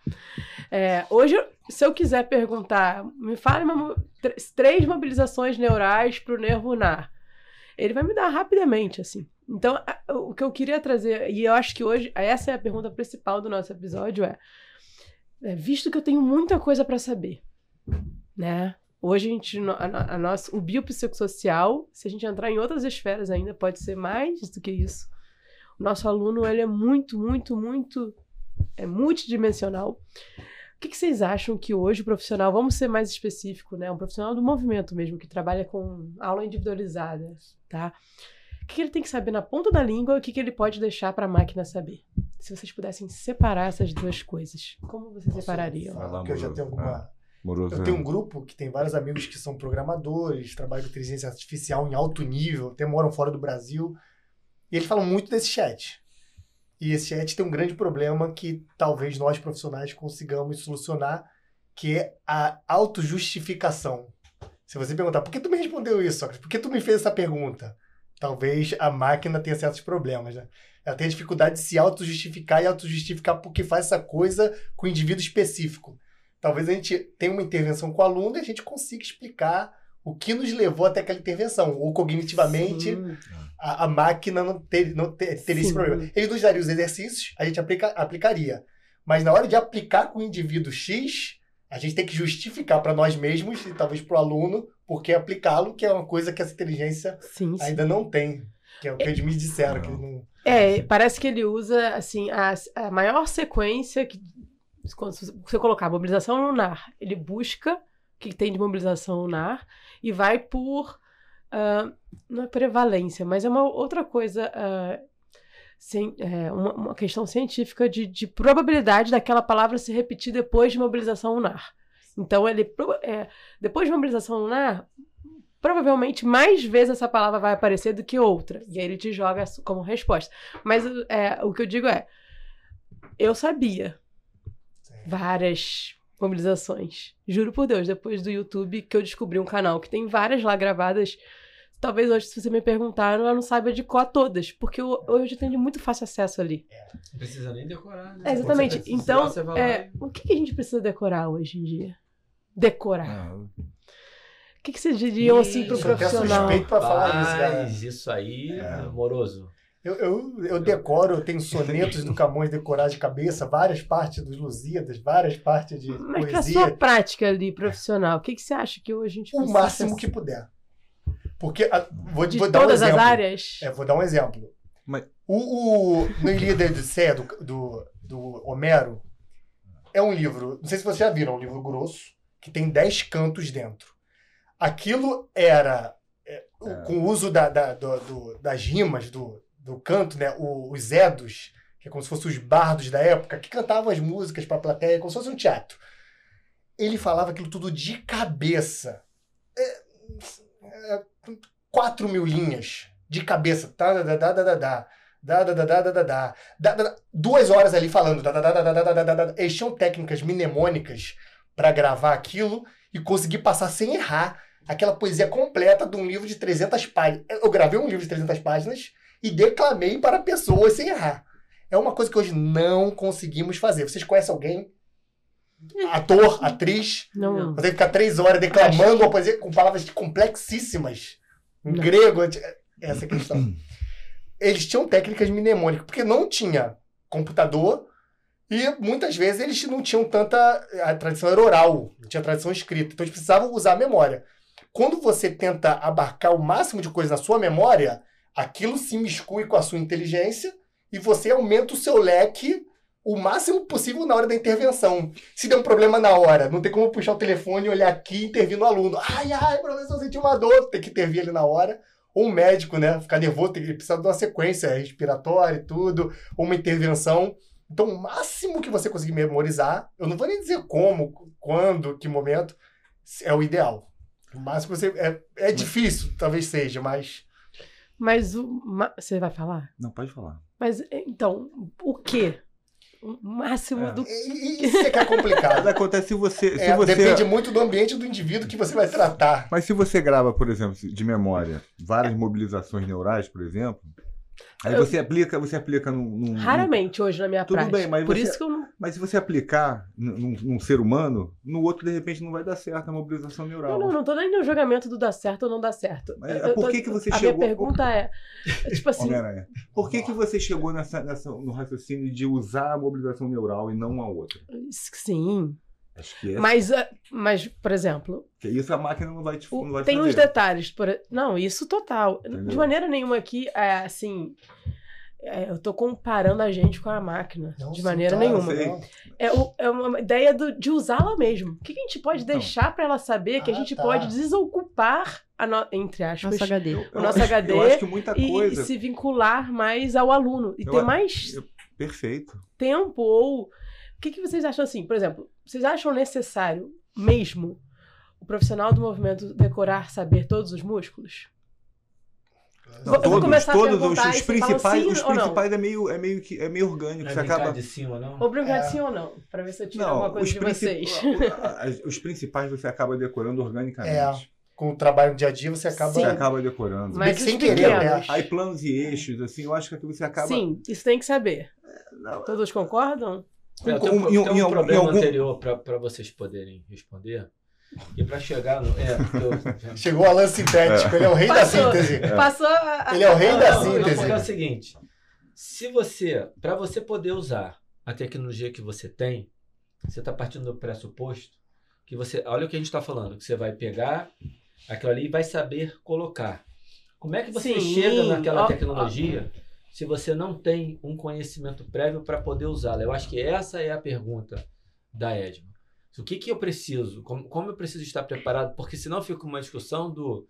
É, hoje, se eu quiser perguntar, me fale uma três mobilizações neurais para o nervo ulnar, ele vai me dar rapidamente, assim. Então, o que eu queria trazer, e eu acho que hoje, essa é a pergunta principal do nosso episódio, é, é, visto que eu tenho muita coisa para saber, né? Hoje a gente, a, a, o biopsicossocial, se a gente entrar em outras esferas ainda, pode ser mais do que isso. O nosso aluno, ele é muito, muito, muito, é multidimensional. O que, que vocês acham que hoje o profissional, vamos ser mais específico, né? Um profissional do movimento mesmo, que trabalha com aula individualizada, tá? O que, que ele tem que saber na ponta da língua e o que, que ele pode deixar para a máquina saber? Se vocês pudessem separar essas duas coisas, como vocês separariam? Vai lá, Porque eu já tenho alguma. Ah, Moroso. Eu tenho um grupo que tem vários amigos que são programadores, trabalham com inteligência artificial em alto nível, até moram fora do Brasil. E eles falam muito desse chat. E esse chat tem um grande problema que talvez nós profissionais consigamos solucionar, que é a autojustificação. Se você perguntar, por que tu me respondeu isso, Sócrates? Por que tu me fez essa pergunta? Talvez a máquina tenha certos problemas, né? Ela tem dificuldade de se autojustificar e autojustificar porque faz essa coisa com um indivíduo específico. Talvez a gente tenha uma intervenção com o aluno e a gente consiga explicar o que nos levou até aquela intervenção. Ou cognitivamente Sim. A, a máquina não, ter, não ter- teria esse problema. Ele nos daria os exercícios, a gente aplica, aplicaria. Mas na hora de aplicar com o indivíduo X, a gente tem que justificar para nós mesmos e talvez para o aluno por que aplicá-lo, que é uma coisa que essa inteligência Sim, sim. ainda não tem. Que é o que eles me disseram. Que não... É, parece que ele usa, assim, a, a maior sequência que. Quando você colocar mobilização lunar, ele busca o que tem de mobilização lunar e vai por. Ah, não é prevalência, mas é uma outra coisa. ah, cien- é, uma, uma questão científica de, de probabilidade daquela palavra se repetir depois de mobilização lunar. Então, ele. é, depois de mobilização lunar, provavelmente mais vezes essa palavra vai aparecer do que outra. E aí ele te joga como resposta. Mas é, o que eu digo é, eu sabia, várias mobilizações. Juro por Deus, depois do YouTube que eu descobri um canal que tem várias lá gravadas. Talvez hoje, se você me perguntar, eu não saiba de qual todas, porque eu- hoje eu tenho de muito fácil acesso ali. Não precisa nem decorar, né? É, exatamente. Então, lá é, o que que a gente precisa decorar hoje em dia? Decorar. Ah, O que, que vocês diriam assim Isso, eu tenho profissional? suspeito pra falar isso, cara. Mas isso aí, É. amoroso. Eu, eu, eu decoro, eu tenho sonetos do Camões decorados de cabeça, várias partes dos Lusíadas, várias partes de Mas que a poesia. sua prática ali profissional, o que, que você acha que hoje a gente o precisa máximo que puder. Porque, a- vou, de vou dar um todas as exemplo. áreas? É, vou dar um exemplo. Mas- O, o No Ilíada e Odisseia, do, do, do Homero, é um livro, não sei se vocês já viram, é um livro grosso, que tem 10 cantos dentro. Aquilo era, é, o- É. com o uso da, da- do- do- das rimas, do, do canto, né? o- os edos, que é como se fossem os bardos da época, que cantavam as músicas para a plateia, como se fosse um teatro. Ele falava aquilo tudo de cabeça. É, é, quatro mil linhas de cabeça. Tá, da, da, da, da, da, da, da, da, da, da, da, da, da, duas horas ali falando. Da, da, da, da, da, da, da, da, da. Eles tinham técnicas mnemônicas para gravar aquilo e conseguir passar sem errar aquela poesia completa de um livro de 300 páginas. Eu gravei um livro de 300 páginas e declamei para pessoas sem errar. É uma coisa que hoje não conseguimos fazer. Vocês conhecem alguém? Ator, atriz? Não. Não. Você tem que ficar três horas declamando uma poesia com palavras complexíssimas. Em Não. grego, essa é a questão. Eles tinham técnicas mnemônicas, porque não tinha computador e muitas vezes eles não tinham tanta. A tradição era oral, não tinha tradição escrita. Então eles precisavam usar a memória. Quando você tenta abarcar o máximo de coisa na sua memória, aquilo se miscui com a sua inteligência e você aumenta o seu leque o máximo possível na hora da intervenção. Se der um problema na hora, não tem como puxar o telefone, olhar aqui e intervir no aluno. Ai, ai, professor, senti uma dor. Tem que intervir ali na hora. Ou um médico, né? Ficar nervoso, tem que precisar de uma sequência respiratória e tudo, ou uma intervenção. Então, o máximo que você conseguir memorizar, eu não vou nem dizer como, quando, que momento, é o ideal. O máximo que você. É, é difícil, talvez seja, mas. Mas o. ma- Você vai falar? Não, pode falar. Mas então, o quê? O máximo É. do. Isso é que é Mas complicado. acontece se você. Se É, você Depende muito do ambiente do indivíduo que você vai tratar. Mas se você grava, por exemplo, de memória, várias mobilizações neurais, por exemplo, aí Eu- você aplica, você aplica num. num- Raramente hoje na minha Tudo prática. bem, mas Por você- isso que eu não. Mas se você aplicar num, num ser humano, no outro, de repente, não vai dar certo a mobilização neural. Não, não, não tô nem no julgamento do dar certo ou não dar certo. Mas Eu- eu por tô- que você a chegou- minha pergunta é, é, tipo assim. Por que, que você chegou nessa, nessa, no raciocínio de usar a mobilização neural e não a outra? sim, Acho que é. mas, ah, mas por exemplo, Porque isso a máquina não vai te não vai tem fazer. uns detalhes, por, não, isso total. De Entendeu? maneira nenhuma aqui, é, assim, é, eu tô comparando a gente com a máquina, Não, de maneira claro, nenhuma. É, o- é uma ideia do- de usá-la mesmo. O que, que a gente pode Então. deixar pra ela saber que a Ah, gente tá. pode desocupar, a no- entre aspas, Nosso HD. Eu- o nosso acho- HD Eu acho que muita e, coisa. e se vincular mais ao aluno e Eu ter mais eu- Perfeito. tempo ou o que, que vocês acham assim? Por exemplo, vocês acham necessário mesmo o profissional do movimento decorar saber todos os músculos? Não, Vou- eu vou todos, todos os, os você principais, sim os ou principais é meio, é meio que é meio orgânico. Vai Você brincar acaba. de cima, não? Ou brincar É. sim ou não? Pra ver se eu tiro Não, alguma coisa os, de princip- vocês. os principais você acaba decorando organicamente. É. Com o trabalho no dia a dia, você acaba. Sim. Você acaba decorando. Mas sem querer, né? Aí planos e eixos, assim, eu acho que aqui você acaba. Sim, isso tem que saber. Não, Todos concordam? É, tem um, em- tem um algum- problema em algum- anterior para vocês poderem responder. E para chegar no. É, eu, Chegou o Alan sintético, ele é o rei Passou. da síntese. Passou a... a- Ele é o rei da Não, não, síntese. porque é o seguinte: se você, para você poder usar a tecnologia que você tem, você está partindo do pressuposto que você, olha o que a gente está falando, que você vai pegar aquilo ali e vai saber colocar. Como é que você Sim, chega naquela ó, tecnologia se você não tem um conhecimento prévio para poder usá-la? Eu acho que essa é a pergunta da Edma. O que, que eu preciso? Como, como eu preciso estar preparado? Porque senão fica uma discussão do o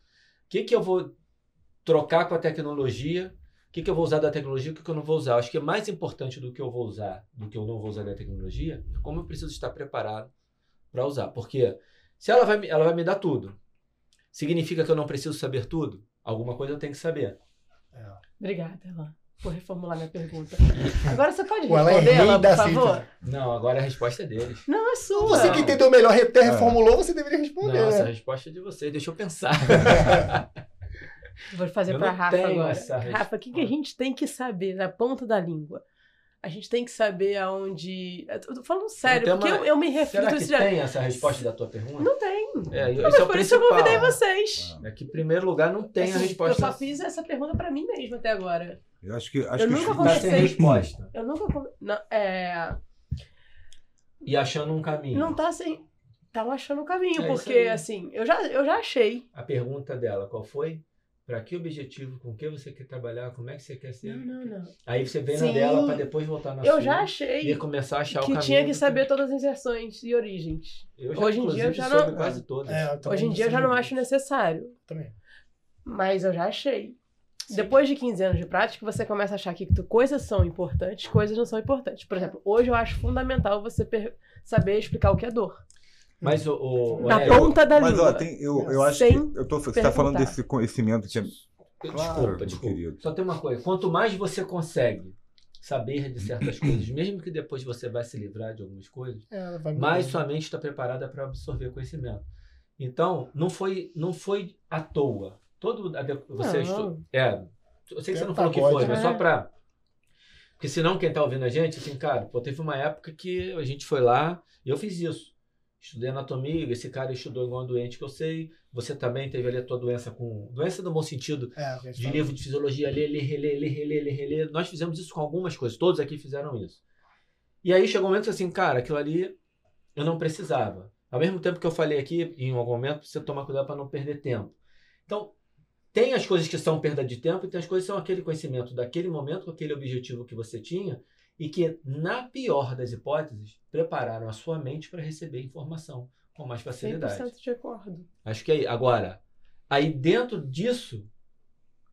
que, que eu vou trocar com a tecnologia, o que, que eu vou usar da tecnologia e o que, que eu não vou usar. Eu acho que é mais importante do que eu vou usar, do que eu não vou usar da tecnologia, é como eu preciso estar preparado para usar. Porque se ela vai, me- ela vai me dar tudo, significa que eu não preciso saber tudo? Alguma coisa eu tenho que saber. Obrigada, Elan. Vou reformular minha pergunta. Agora você pode é responder ela, da por favor? Não, agora a resposta é deles. Não, é sua. Você que entendeu melhor, até reformulou, você deveria responder. Nossa, a né? resposta é de vocês. Deixa eu pensar. Vou fazer não Rafa tenho agora. essa Rafa, o que, que a gente tem que saber na ponta da língua? A gente tem que saber aonde. Eu tô falando sério, tem porque uma- eu, eu me refiro. Será que isso já- tem essa resposta da tua pergunta? Não tem. É, Não, mas esse é por isso eu principal. convidei vocês. É que, em primeiro lugar, não tem a Essa- resposta. Eu só fiz essa pergunta pra mim mesmo até agora. Eu acho que. Acho Eu que nunca Tá sem resposta. Eu nunca. Não, é, E achando um caminho. não tá sem. Tá achando o caminho, É porque assim, eu já, eu já achei. A pergunta dela, qual foi? Pra que objetivo? Com que você quer trabalhar? Como é que você quer ser? Não, não, não. Aí você vem Sim. na dela pra depois voltar na Eu sua. já E achei começar a achar o que caminho. tinha que saber todas as inserções e origens. Eu já, Hoje em dia eu já não- quase todas. É, eu Hoje em dia eu já não acho necessário. Também. Mas eu já achei. Sim. Depois de 15 anos de prática, você começa a achar que coisas são importantes, coisas não são importantes. Por exemplo, hoje eu acho fundamental você saber explicar o que é dor. Mas o. o, Na Hélio, ponta da Mas, língua. ó, tem, eu, eu acho Sem que. Eu tô, você está falando desse conhecimento que é. Desculpa, Claro, meu desculpa. querido. Só tem uma coisa. Quanto mais você consegue saber de certas coisas, mesmo que depois você vai se livrar de algumas coisas, É, mais sua mente está preparada para absorver conhecimento. Então, não foi, não foi à toa. Todo você Não. é, eu sei que você não falou que foi, mas né? só para porque senão quem tá ouvindo a gente, assim, cara, pô, teve uma época que a gente foi lá e eu fiz isso. Estudei anatomia, esse cara estudou igual um doente que eu sei. Você também teve ali a tua doença com. Doença no bom sentido, É, de livro de fisiologia, ler, ler, reler, ler, reler, ler, reler. Nós fizemos isso com algumas coisas, todos aqui fizeram isso. E aí chegou um momento que assim, cara, aquilo ali eu não precisava. Ao mesmo tempo que eu falei aqui, em algum momento, você tomar cuidado para não perder tempo. Então, tem as coisas que são perda de tempo e tem as coisas que são aquele conhecimento daquele momento, com aquele objetivo que você tinha e que, na pior das hipóteses, prepararam a sua mente para receber informação com mais facilidade. 100% de acordo. Acho que é aí. Agora, aí dentro disso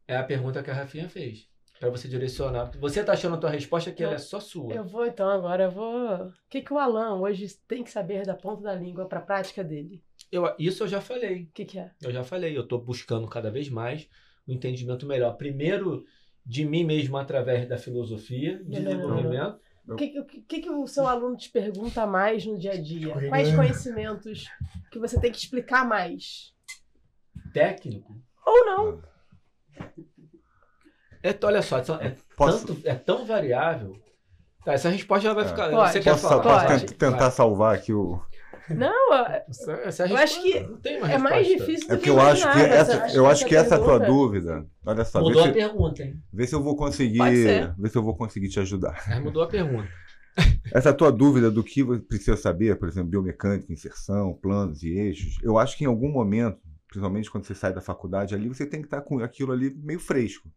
é a pergunta que a Rafinha fez. Pra você direcionar. Você tá achando a tua resposta que Eu- ela é só sua. Eu vou então agora, eu vou. O que, que o Alan hoje tem que saber da ponta da língua para a prática dele? Eu- isso eu já falei. O que, que é? Eu já falei. Eu tô buscando cada vez mais um entendimento melhor. Primeiro, de mim mesmo através da filosofia, Não, não, não, desenvolvimento. O que, o que, que que o seu aluno te pergunta mais no dia a dia? Quais conhecimentos que você tem que explicar mais? Técnico. Ou não? É, olha só, é, Posso, tanto, é tão variável. Tá, essa resposta ela vai É. ficar. Pode. Você quer posso, falar? posso Pode. tent- tentar salvar aqui o. Não, é- Essa, essa Eu acho que não tem uma é mais difícil do É que eu acho que essa, eu acho que essa tua pergunta- dúvida. Olha só, vê Mudou a se, pergunta, hein? vê se eu vou conseguir. Pode ser. Vê se eu vou conseguir te ajudar. Mas mudou a pergunta. Essa tua dúvida do que você precisa saber, por exemplo, biomecânica, inserção, planos e eixos, eu acho que em algum momento, principalmente quando você sai da faculdade ali, você tem que estar com aquilo ali meio fresco.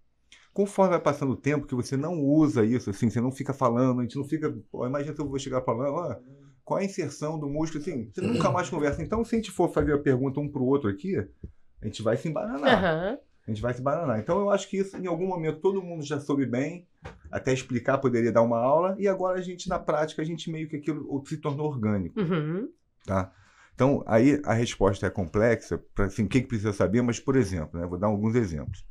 Conforme vai passando o tempo, que você não usa isso, assim, você não fica falando, a gente não fica. Pô, imagina se eu vou chegar falando, ó, qual a inserção do músculo, assim, você nunca mais conversa. Então, se a gente for fazer a pergunta um pro outro aqui, a gente vai se embananar. Aham. A gente vai se bananar. Então eu acho que isso, em algum momento, todo mundo já soube bem, até explicar, poderia dar uma aula, e agora a gente, na prática, a gente meio que aquilo se tornou orgânico, Uhum. tá? Então, aí a resposta é complexa, para assim, o que, que precisa saber, mas, por exemplo, né, vou dar alguns exemplos.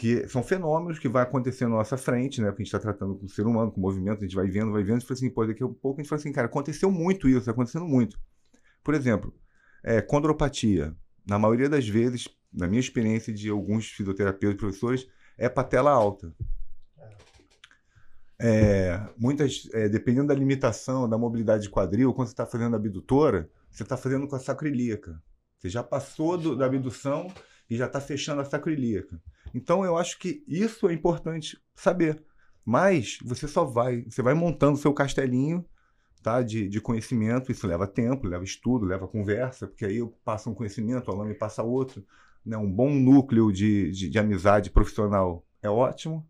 Que são fenômenos que vai acontecendo na nossa frente, né? Porque a gente está tratando com o ser humano, com o movimento, a gente vai vendo, vai vendo, e fala assim, pô, daqui a pouco a gente fala assim, cara, aconteceu muito isso, está acontecendo muito. Por exemplo, é, condropatia. Na maioria das vezes, na minha experiência de alguns fisioterapeutas e professores, é patela alta. É, muitas, é, dependendo da limitação, da mobilidade de quadril, quando você está fazendo abdutora, você está fazendo com a sacroiliaca. Você já passou do- da abdução e já está fechando a sacroiliaca. Então, eu acho que isso é importante saber. Mas você só vai, você vai montando seu castelinho tá, de, de conhecimento. Isso leva tempo, leva estudo, leva conversa, porque aí eu passo um conhecimento, o me passa outro. Né? Um bom núcleo de, de, de amizade profissional é ótimo.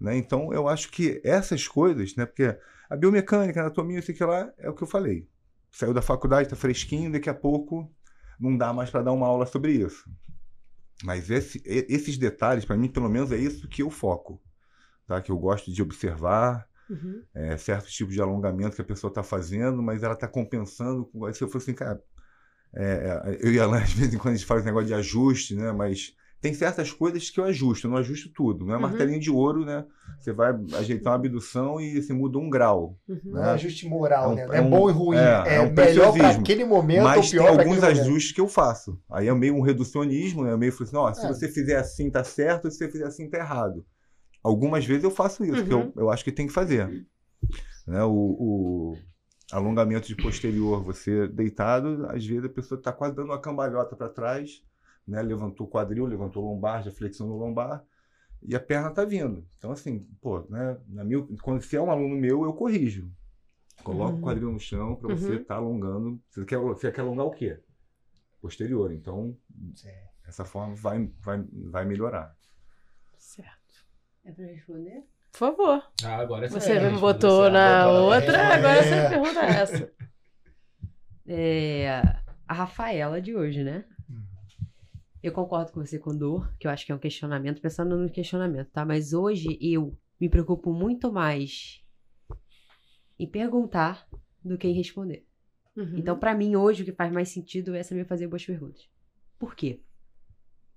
Né? Então, eu acho que essas coisas, né? porque a biomecânica, a anatomia, isso aqui lá, é o que eu falei. Saiu da faculdade, está fresquinho, daqui a pouco não dá mais para dar uma aula sobre isso. Mas esse- esses detalhes, para mim, pelo menos, é isso que eu foco. Tá? Que eu gosto de observar Uhum. é, certos tipos de alongamento que a pessoa está fazendo, mas ela está compensando. com- Se eu fosse assim, cara, é, é, eu e a Alan, de vez em quando a gente faz esse negócio de ajuste, né? Mas tem certas coisas que eu ajusto, eu não ajusto tudo. Não é Uhum. martelinho de ouro, né? Você vai ajeitar uma abdução e você muda um grau. Uhum. Não é ajuste moral, É um- né? Não é é um- bom e ruim. é, É, é um melhor para aquele momento Mas ou tem pior para alguns aquele momento. ajustes que eu faço. Aí é meio um reducionismo, né? Eu meio falo assim, ó, se É. você fizer assim tá certo, se você fizer assim tá errado. Algumas vezes eu faço isso, Uhum. que eu, eu acho que tem que fazer. Né? O, o alongamento de posterior, você deitado, às vezes a pessoa está quase dando uma cambalhota para trás, né? levantou o quadril, levantou o lombar, já flexionou o lombar, e a perna está vindo. Então, assim, pô, né? Na minha, quando você é um aluno meu, eu corrijo. Coloca Uhum. o quadril no chão para você Uhum. estar alongando. Você quer, você quer alongar o quê? Posterior. Então, Sim. essa forma vai, vai, vai melhorar. Certo. É pra responder? Por favor. Ah, agora Você é, me botou na botou na- outra, É. agora você pergunta essa. É, a Rafaela de hoje, né? Eu concordo com você com dor, que eu acho que é um questionamento, pensando no questionamento, tá? Mas hoje eu me preocupo muito mais em perguntar do que em responder. Uhum. Então, pra mim, hoje, o que faz mais sentido é saber fazer boas perguntas. Por quê?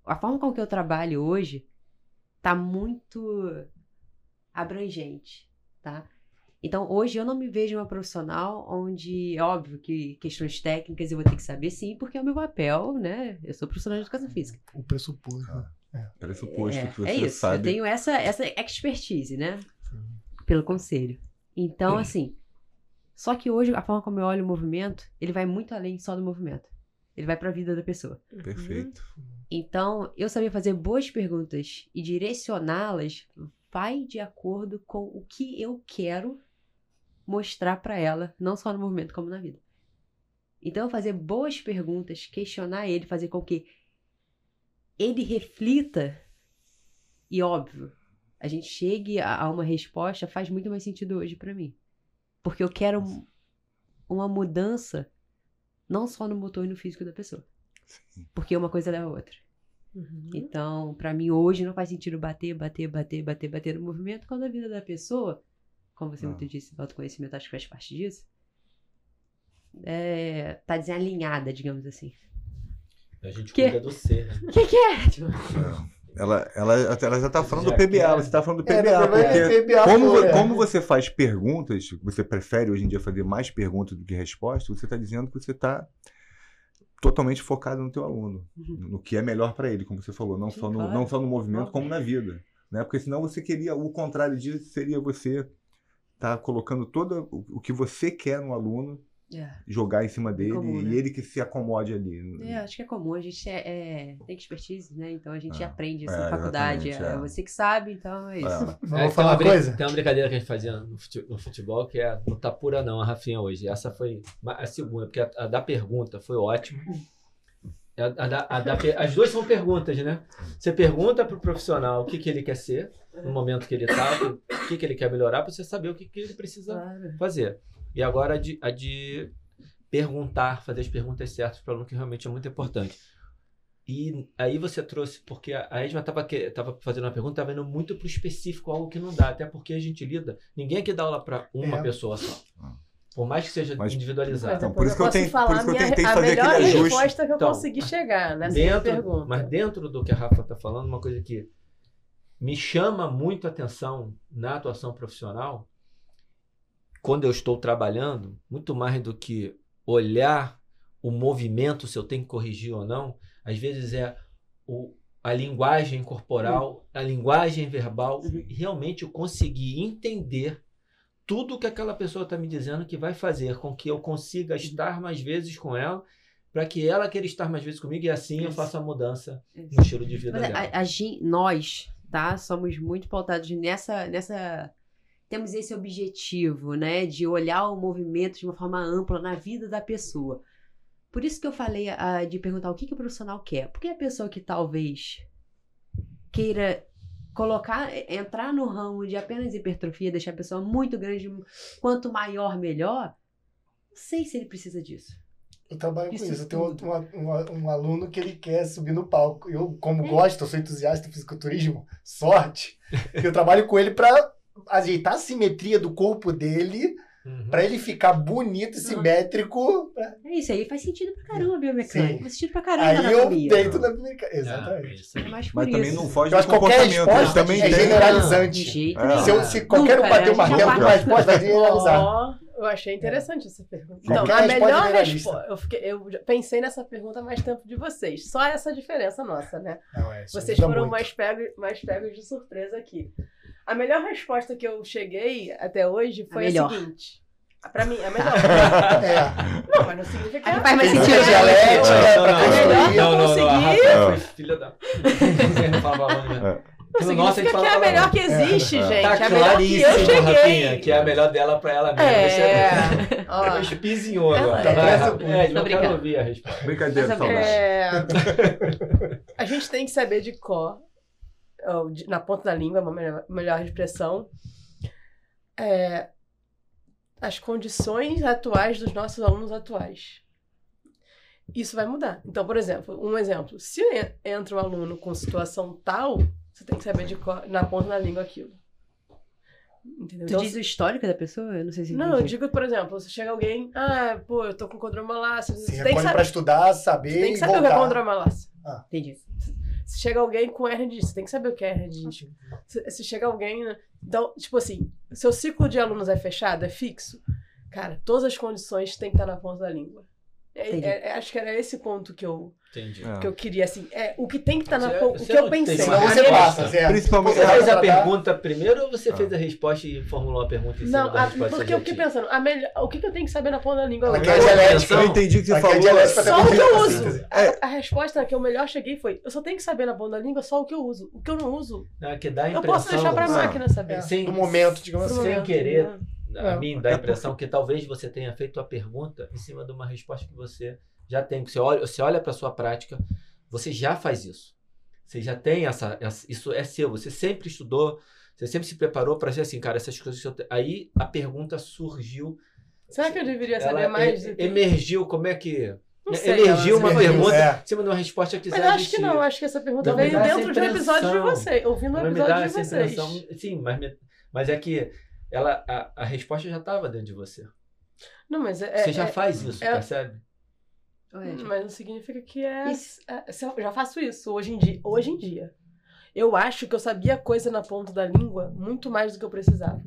A forma com que eu trabalho hoje tá muito abrangente, tá? Então, hoje eu não me vejo uma profissional onde, é óbvio que questões técnicas eu vou ter que saber sim, porque é o meu papel, né? Eu sou profissional de educação física. O pressuposto. Ah. Pressuposto É, que você é isso. sabe. Eu tenho essa, essa expertise, né? Pelo conselho. Então, assim. Só que hoje, a forma como eu olho o movimento, ele vai muito além só do movimento. Ele vai pra vida da pessoa. Perfeito. Então, eu saber fazer boas perguntas e direcioná-las vai de acordo com o que eu quero mostrar pra ela, não só no movimento, como na vida. Então, fazer boas perguntas, questionar ele, fazer com que ele reflita e, óbvio, a gente chegue a, a uma resposta faz muito mais sentido hoje pra mim. Porque eu quero um- uma mudança não só no motor e no físico da pessoa. Porque uma coisa leva a outra. Uhum. Então, pra mim hoje não faz sentido bater, bater, bater, bater, bater no movimento quando a vida da pessoa, como você Ah. muito disse, o autoconhecimento acho que faz parte disso, é, tá desalinhada, digamos assim. A gente Que? cuida do ser. né? O que, que é? Tipo, Ela, ela, ela já está falando do Já PBA, quer. você está falando do É, PBA, vai porque PBA como, fora. como você faz perguntas, você prefere hoje em dia fazer mais perguntas do que respostas, você está dizendo que você está totalmente focado no teu aluno, Uhum. no que é melhor para ele, como você falou, não só no, claro. não só no movimento, como na vida. Né? Porque senão você queria, o contrário disso seria você estar colocando todo o, que você quer no aluno, é. jogar em cima dele comum, e né? ele que se acomode ali. É, acho que é comum, a gente é, é- tem expertise, né? Então a gente É. aprende isso É, na faculdade. É, é. você que sabe, então é isso. É. Vamos É, tem falar uma brin- coisa? Tem uma brincadeira que a gente fazia no fute- no futebol, que é não tá pura não, a Rafinha hoje. Essa foi a segunda, porque a, a da pergunta foi ótima. A- a da- a da per- as duas são perguntas, né? Você pergunta pro profissional o que, que ele quer ser, no momento que ele tá, o que, que ele quer melhorar, pra você saber o que, que ele precisa Claro. fazer. E agora a de, a de perguntar, fazer as perguntas certas para o aluno, que realmente é muito importante. E aí você trouxe, porque a a Edma estava tava fazendo uma pergunta, estava indo muito para o específico, algo que não dá, até porque a gente lida. Ninguém aqui dá aula para uma É. pessoa só. Por mais que seja Mas- individualizado. Então, por isso que eu tenho- por isso que eu tentei a fazer melhor aquele ajuste. resposta que eu Então, consegui chegar nessa dentro, pergunta. mas dentro do que a Rafa está falando, uma coisa que me chama muito a atenção na atuação profissional, quando eu estou trabalhando, muito mais do que olhar o movimento, se eu tenho que corrigir ou não, às vezes é o, a linguagem corporal, a linguagem verbal, realmente eu conseguir entender tudo que aquela pessoa está me dizendo que vai fazer com que eu consiga estar mais vezes com ela, para que ela queira estar mais vezes comigo e assim eu Isso. faça a mudança Isso. no estilo de vida Mas dela. a, a nós, tá? Somos muito pautados nessa, nessa. Temos esse objetivo, né? De olhar o movimento de uma forma ampla na vida da pessoa. Por isso que eu falei ah, de perguntar o que, que o profissional quer. Porque a pessoa que talvez queira colocar, entrar no ramo de apenas hipertrofia, deixar a pessoa muito grande, quanto maior, melhor. Não sei se ele precisa disso. Eu trabalho Isso com isso. Eu tenho tudo. uma- uma- um aluno que ele quer subir no palco. Eu, como É. gosto, eu sou entusiasta do fisiculturismo, sorte, que eu trabalho com ele para ajeitar a simetria do corpo dele Uhum. Pra ele ficar bonito e simétrico. É isso aí, faz sentido pra caramba a biomecânica. Sim. Faz sentido pra caramba Aí eu deito na biomecânica. Ah, Exatamente. isso É Mas também isso. não foge Eu do acho que qualquer comportamento. Resposta também é têm. generalizante. De jeito É. nenhum. Se, eu- se qualquer um bater o né? Martelo com uma resposta, vai generalizar. Eu achei interessante essa pergunta. Então, Qualquer a resposta melhor resposta. Eu, fiquei- eu pensei nessa pergunta há mais tempo de vocês. Só essa diferença nossa, né? Não, é, Vocês foram muito. mais pegos, mais pegos de surpresa aqui. A melhor resposta que eu cheguei até hoje foi a, melhor. seguinte. Pra mim, a melhor. É. não, mas não significa que é faz mais sentido. dialética, Não, é, não, pra não, construir. Melhor que eu não, não, não, a É. filha da. Você não fala palavrão, né? É. Não No nosso, a gente significa que fala é a melhor que existe, É. gente. Tá é melhor que eu claríssimo, Rafinha, que é a melhor dela pra ela mesma. É. Você Ó, Você pizinhou agora. Ela é. É, eu quero ouvir a resposta. Brincadeira, Mas a saudade. É, a gente tem que saber de cor, na ponta da língua, uma melhor, melhor expressão, é, as condições atuais dos nossos alunos atuais. Isso vai mudar. Então, por exemplo, um exemplo. Se en- entra um aluno com situação tal, você tem que saber de cor, na ponta da língua aquilo. Entendeu? Tu Então, diz o histórico da pessoa? Eu não sei se não, eu entendi. digo, por exemplo, se chega alguém, ah, pô, eu tô com condromalácia. Se Você tem que saber, pra estudar, saber você tem que saber o que é condromalácia. Entendi. Se chega alguém com hernia de disco, você tem que saber o que é hernia de disco. Se, se chega alguém. né? Então, tipo assim, seu ciclo de alunos é fechado, é fixo, cara, todas as condições têm que estar na ponta da língua. É- é- é- acho que era esse ponto que eu, Entendi. É. que eu queria, assim. É, o que tem que estar na Você- ponta. O você que eu pensei. Senão você passa, certo? Principalmente- Você fez a pergunta primeiro ou você Ah. fez a resposta e formulou a pergunta em cima Não, da a- porque eu fiquei pensando, a melhor, o que, que eu tenho que saber na ponta da língua? Ela Eu- quer eu- dialética. Eu entendi o que você é falou. Só o que eu uso. A, a resposta que eu melhor cheguei foi: eu só tenho que saber na ponta da língua só o que eu uso. O que eu não uso, Não, é que dá a eu posso deixar pra Ah. máquina saber. É, Sem- do momento, digamos assim. sem momento, querer, né? A É. mim dá a impressão que talvez você tenha feito a pergunta em cima de uma resposta que você já tem. Você olha, você olha para sua prática, você já faz isso. Você já tem essa, essa- Isso é seu. Você sempre estudou, você sempre se preparou para ser assim, cara, essas coisas. que eu Aí a pergunta surgiu. Será que eu deveria saber mais e- que... emergiu, como é que. Não sei, emergiu uma emergiu, pergunta é. em cima de uma resposta que Mas já eu acho que não, acho que essa pergunta Não, veio dentro de um episódio de vocês, ouvindo um episódio de vocês. Sim, mas, me- mas é que ela, a, a resposta já estava dentro de você. Não, mas é. Você já é- faz isso, é- percebe? Ué, Hum, Mas não significa que é, Isso. é- já faço isso hoje em dia. Hoje em dia. Eu acho que eu sabia coisa na ponta da língua muito mais do que eu precisava.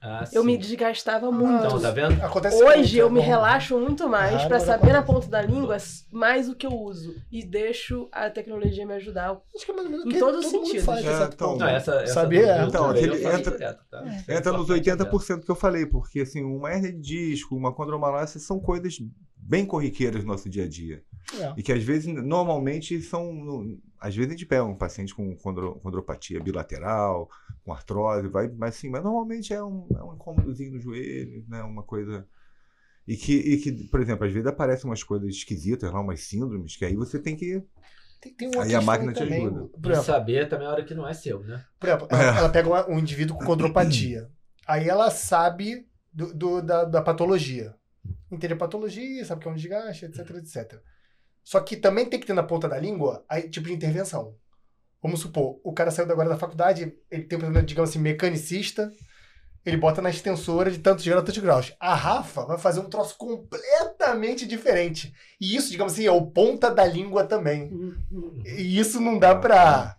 Ah, Eu sim. me desgastava muito. Então, tá vendo? Acontece Hoje muito, eu é me relaxo muito mais Ah, pra agora saber na ponta da língua mais o que eu uso. E deixo a tecnologia me ajudar. Acho que é mais ou menos Em todo mundo sentidos. faz, É, então. Não, essa, essa. YouTube Então, faço entra- direto, tá? É Entra nos importante 80% que eu falei, porque assim, uma hernia de disco, uma condromalácia são coisas bem corriqueiras no nosso dia a dia. É. E que às vezes, normalmente, são. Às vezes a gente pega um paciente com condro- condropatia bilateral, com artrose, vai, mas assim, mas normalmente é um, é um incômodozinho no joelho, né? Uma coisa. E que, e que, por exemplo, às vezes aparecem umas coisas esquisitas lá, umas síndromes, que aí você tem que. Tem, tem uma Aí a máquina te também, ajuda. Por E exemplo, saber também a hora que não é seu, né? Por exemplo, ela, ela pega uma- um indivíduo com condropatia. Aí ela sabe do, do- da, da patologia. Entende a patologia, sabe que é um desgaste, etc, etc. Só que também tem que ter na ponta da língua aí, tipo de intervenção. Vamos supor, o cara saiu agora da faculdade, ele tem um problema, digamos assim, mecanicista, ele bota na extensora de tantos graus, tantos graus. A Rafa vai fazer um troço completamente diferente. E isso, digamos assim, é o ponta da língua também. E isso não dá pra.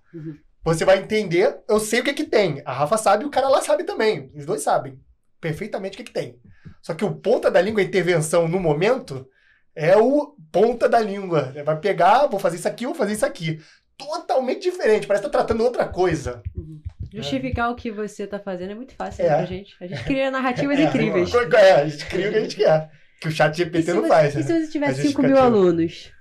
Você vai entender, eu sei o que que tem. A Rafa sabe, o cara lá sabe também. Os dois sabem perfeitamente o que que tem. Só que o ponta da língua, a intervenção no momento, é o ponta da língua. Vai pegar, vou fazer isso aqui, vou fazer isso aqui. Totalmente diferente, parece que tá tratando outra coisa. Justificar o que você tá fazendo é muito fácil É. né, pra gente. A gente cria narrativas É, incríveis. É, a gente cria o que a gente quer. Que o chat E GPT não você, faz. e né? se você tivesse A 5 mil alunos?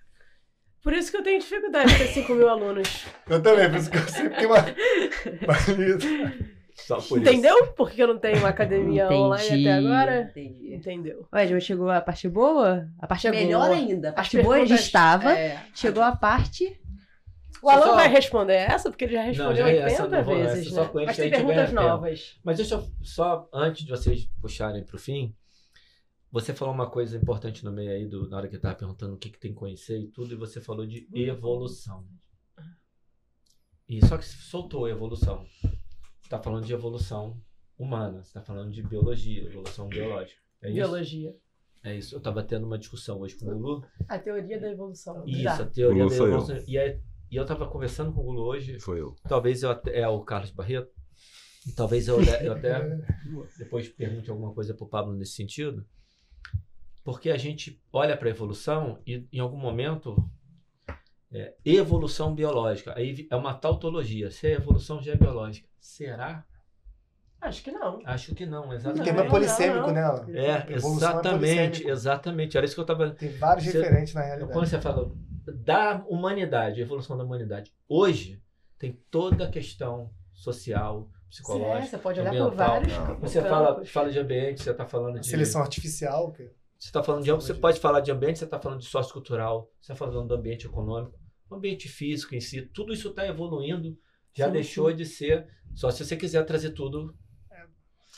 Por isso que eu tenho dificuldade de ter 5 mil alunos. Eu também, por isso que eu sempre tenho uma. Só por isso. Entendeu? Porque eu não tenho uma academia online até agora. Entendi. Entendeu? Ué, mas chegou a parte boa? A parte melhor ainda. A As parte boa já perguntas- estava. É. Chegou a parte. O aluno Só- vai responder essa, porque ele já respondeu já é essa, 80 não vou- vezes, né? Mas tem perguntas tempo. novas. Mas deixa eu só, antes de vocês puxarem pro fim, você falou uma coisa importante no meio aí, do, na hora que eu tava perguntando o que, que tem que conhecer e tudo, e você falou de evolução. E só que soltou evolução. Você tá falando de evolução humana, você tá falando de biologia, evolução biológica. É isso? Biologia. É isso. Eu tava tendo uma discussão hoje com o Lulu. A teoria da evolução. Isso, Já. a teoria Lulu da sou eu. evolução. E, aí- e eu tava conversando com o Lulu hoje. Foi eu. Talvez eu até, é o Carlos Barreto. E talvez eu, eu até depois pergunte alguma coisa pro Pablo nesse sentido. Porque a gente olha para a evolução e em algum momento é, evolução biológica. Aí é uma tautologia. Se a evolução já é biológica. Será? Acho que não. Acho que não, Porque exatamente. é Não, polissêmico, né? É, é exatamente, polissêmico. exatamente. Era isso que eu tava. Tem vários Você- referentes na Quando realidade. você fala da humanidade, evolução da humanidade, hoje tem toda a questão social, É, psicológica. você pode olhar por ambiental. vários. Não. Você campos. fala, fala de ambiente, você está falando de. Seleção artificial. Que... Você tá falando de você pode falar de ambiente, você está falando de sociocultural, você está falando do ambiente econômico, o ambiente físico em si, tudo isso está evoluindo, já Sim, deixou de ser. Só se você quiser trazer tudo.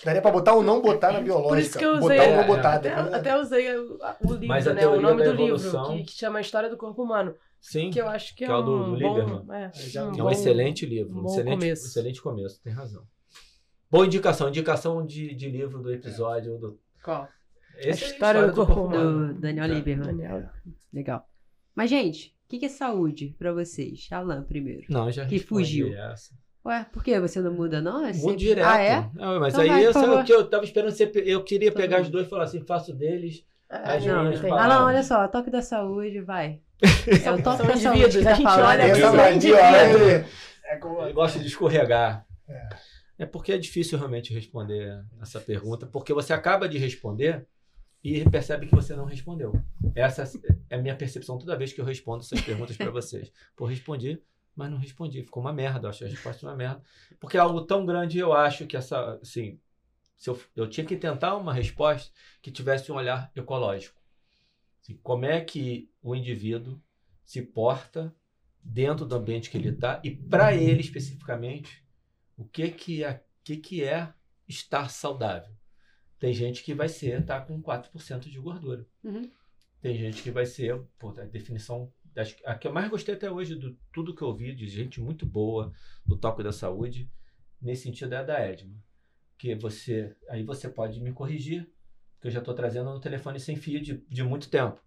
Daria pra botar ou não botar na biológica. Por isso que eu usei. Botar ou É, não botar. até, depois- até usei o, o livro, Mas a né? O nome do evolução- livro, que, que chama História do Corpo Humano. Sim, Que eu acho que é, Que é o do- um do bom, é, um é um bom- excelente livro, um bom excelente, começo. excelente começo, tem razão. Boa indicação, indicação de, de livro do episódio do. Qual? Esse é a História do Corpo Do Daniel Tá. Lieberman. Daniel. Legal. Mas, gente, o que, que é saúde pra vocês? Alan, primeiro. Não, já Que fugiu. essa. Ué, por que você não muda, não? É sempre- direto. Ah, é? Não, mas Então aí vai, eu, sabe o que eu tava esperando você. Eu queria Todo pegar mundo. os dois e falar assim: faço deles. É, As não, palavras. Ah, não, olha só, toque da saúde, vai. É o toque da saúde a tá gente falando. olha Essa olha, é como... Ele gosta de escorregar. É. É porque é difícil realmente responder essa pergunta, porque você acaba de responder e percebe que você não respondeu. Essa é a minha percepção toda vez que eu respondo essas perguntas para vocês. Pô, respondi, mas não respondi. Ficou uma merda, eu acho a resposta uma merda. Porque é algo tão grande, eu acho que essa, assim, se eu, eu tinha que tentar uma resposta que tivesse um olhar ecológico. Assim, como é que o indivíduo se porta dentro do ambiente que ele está e para ele especificamente o que que é, que que é estar saudável. Tem gente que vai ser tá com 4% de gordura. Uhum. Tem gente que vai ser, pô, a definição acho que- a que eu mais gostei até hoje do tudo que eu ouvi de gente muito boa do toque da saúde, nesse sentido é a da Edma. Que você, aí você pode me corrigir, que eu já estou trazendo no telefone sem fio de, de muito tempo.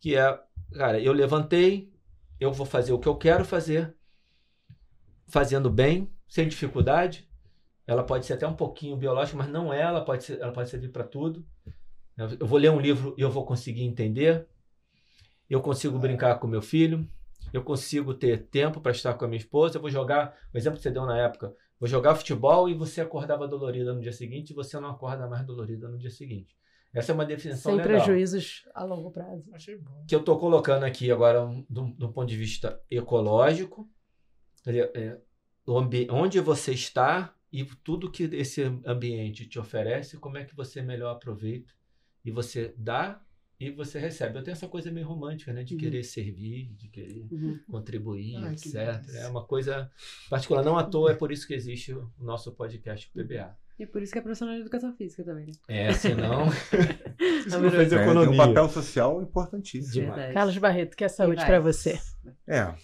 Que é, cara, eu levantei, eu vou fazer o que eu quero fazer, fazendo bem, sem dificuldade. Ela pode ser até um pouquinho biológica, mas não é, ela pode, ser, ela pode servir para tudo. Eu vou ler um livro e eu vou conseguir entender. Eu consigo brincar com meu filho. Eu consigo ter tempo para estar com a minha esposa. Eu vou jogar, o exemplo que você deu na época, vou jogar futebol e você acordava dolorida no dia seguinte e você não acorda mais dolorida no dia seguinte. Essa é uma definição Sem legal prejuízos a longo prazo. Achei bom. que eu estou colocando aqui agora um- do, do ponto de vista ecológico, dizer, é, onde você está e tudo que esse ambiente te oferece, como é que você melhor aproveita e você dá e você recebe. Eu tenho essa coisa meio romântica, né, de Uhum. querer servir, de querer Uhum. contribuir, Ai, etc. É uma coisa particular. Não à toa é por isso que existe o nosso podcast PBA. E por isso que é profissional de educação física também, né? É, senão Tá não faz É, tem um economia. papel social importantíssimo. Carlos Barreto, que é saúde vai. pra você? É,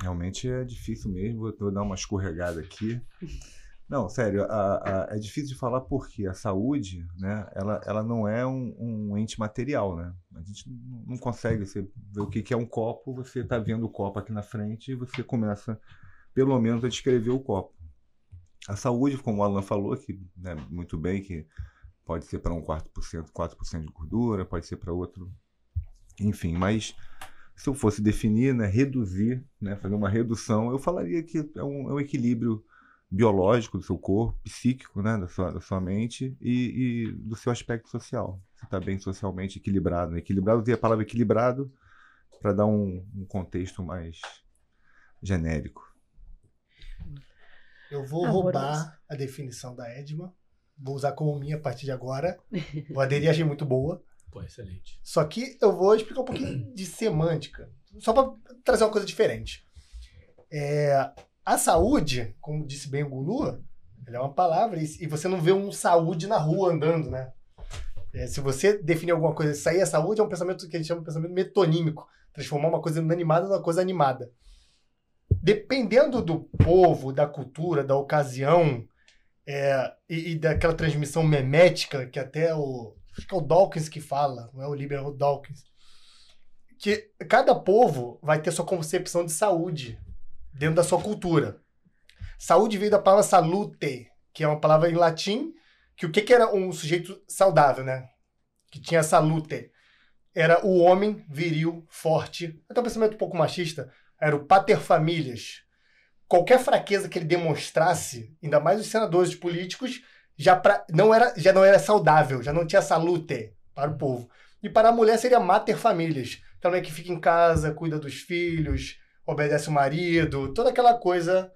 realmente é difícil mesmo. Vou, vou dar uma escorregada aqui. Não, sério, a- a- é difícil de falar porque a saúde, né, ela, ela não é um, um ente material, né? A gente não consegue você ver o que, que é um copo, você está vendo o copo aqui na frente e você começa, pelo menos, a descrever o copo. A saúde, como o Alan falou, que né, muito bem, que pode ser para um 4%, 4% de gordura, pode ser para outro, enfim, mas se eu fosse definir, né, reduzir, né, fazer uma redução, eu falaria que é um, é um equilíbrio biológico do seu corpo, psíquico, né, da sua, da sua mente e, e do seu aspecto social. Você está bem socialmente equilibrado. Né? Equilibrado, usei a palavra equilibrado para dar um, um contexto mais genérico. Eu vou Amoroso. roubar a definição da Edma. Vou usar como minha a partir de agora. Vou aderir, achei muito boa. Pô, excelente. Só que eu vou explicar um pouquinho de semântica. Só para trazer uma coisa diferente. É, a saúde, como disse bem o Gulu, é uma palavra e, você não vê um saúde na rua andando, né? É, se você definir alguma coisa, aí é saúde, é um pensamento que a gente chama de pensamento metonímico. Transformar uma coisa inanimada numa coisa animada. Dependendo do povo, da cultura, da ocasião é, e, e daquela transmissão memética que até o acho que é o Dawkins que fala, não é o Lieber, é Dawkins, que cada povo vai ter sua concepção de saúde dentro da sua cultura. Saúde veio da palavra salute, que é uma palavra em latim, que o que, que era um sujeito saudável, né? Que tinha salute. Era o homem viril, forte, até um pensamento um pouco machista, era o pater famílias. Qualquer fraqueza que ele demonstrasse, ainda mais os senadores políticos, já, pra, não era, já não era saudável, já não tinha salute para o povo. E para a mulher seria mater famílias. Então é que fica em casa, cuida dos filhos, obedece o marido, toda aquela coisa,